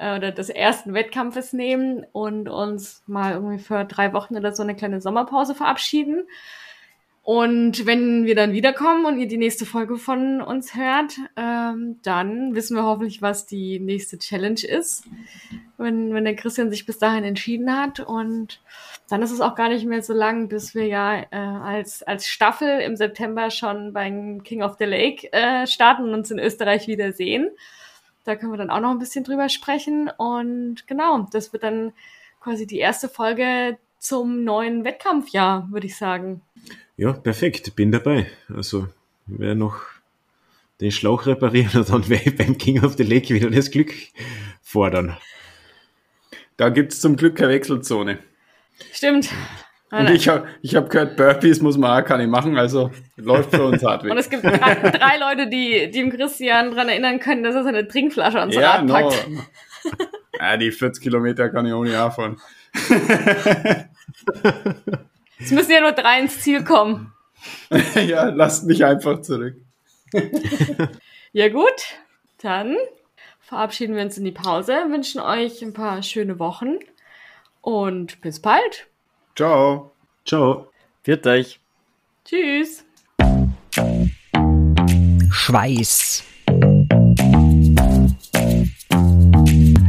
äh, oder des ersten Wettkampfes nehmen und uns mal irgendwie für drei Wochen oder so eine kleine Sommerpause verabschieden. Und wenn wir dann wiederkommen und ihr die nächste Folge von uns hört, ähm, dann wissen wir hoffentlich, was die nächste Challenge ist, wenn, wenn der Christian sich bis dahin entschieden hat. Und dann ist es auch gar nicht mehr so lang, bis wir ja äh, als, als Staffel im September schon beim King of the Lake äh, starten und uns in Österreich wiedersehen. Da können wir dann auch noch ein bisschen drüber sprechen. Und genau, das wird dann quasi die erste Folge zum neuen Wettkampfjahr, würde ich sagen. Ja, perfekt, bin dabei. Also, wer noch den Schlauch reparieren, dann werde ich beim King of the Lake wieder das Glück fordern. Da gibt es zum Glück keine Wechselzone. Stimmt. Und ich habe ich hab gehört, Burpees muss man auch keine machen, also läuft für uns hart weg. Und es gibt drei, drei Leute, die, die dem Christian daran erinnern können, dass er seine Trinkflasche ans ja, Rad packt. No. (laughs) ja, die 40 Kilometer kann ich ohne fahren. (laughs) Es müssen ja nur drei ins Ziel kommen. (laughs) ja, lasst mich einfach zurück. ja gut, dann verabschieden wir uns in die Pause, wünschen euch ein paar schöne Wochen und bis bald. Ciao. Ciao. Viert euch. Tschüss. Schweiß.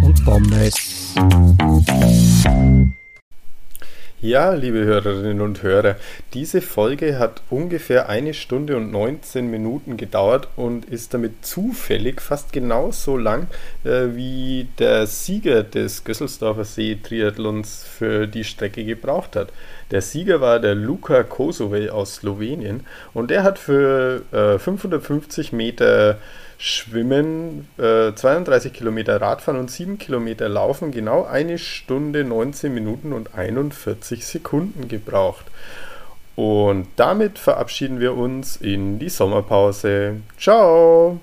Und Pommes. Ja, liebe Hörerinnen und Hörer, diese Folge hat ungefähr eine Stunde und 19 Minuten gedauert und ist damit zufällig fast genauso lang äh, wie der Sieger des Gösselsdorfer See Triathlons für die Strecke gebraucht hat. Der Sieger war der Luka Kosovej aus Slowenien und der hat für äh, 550 Meter Schwimmen, äh, 32 Kilometer Radfahren und 7 Kilometer Laufen genau eine Stunde 19 Minuten und 41 Sekunden gebraucht. Und damit verabschieden wir uns in die Sommerpause. Ciao!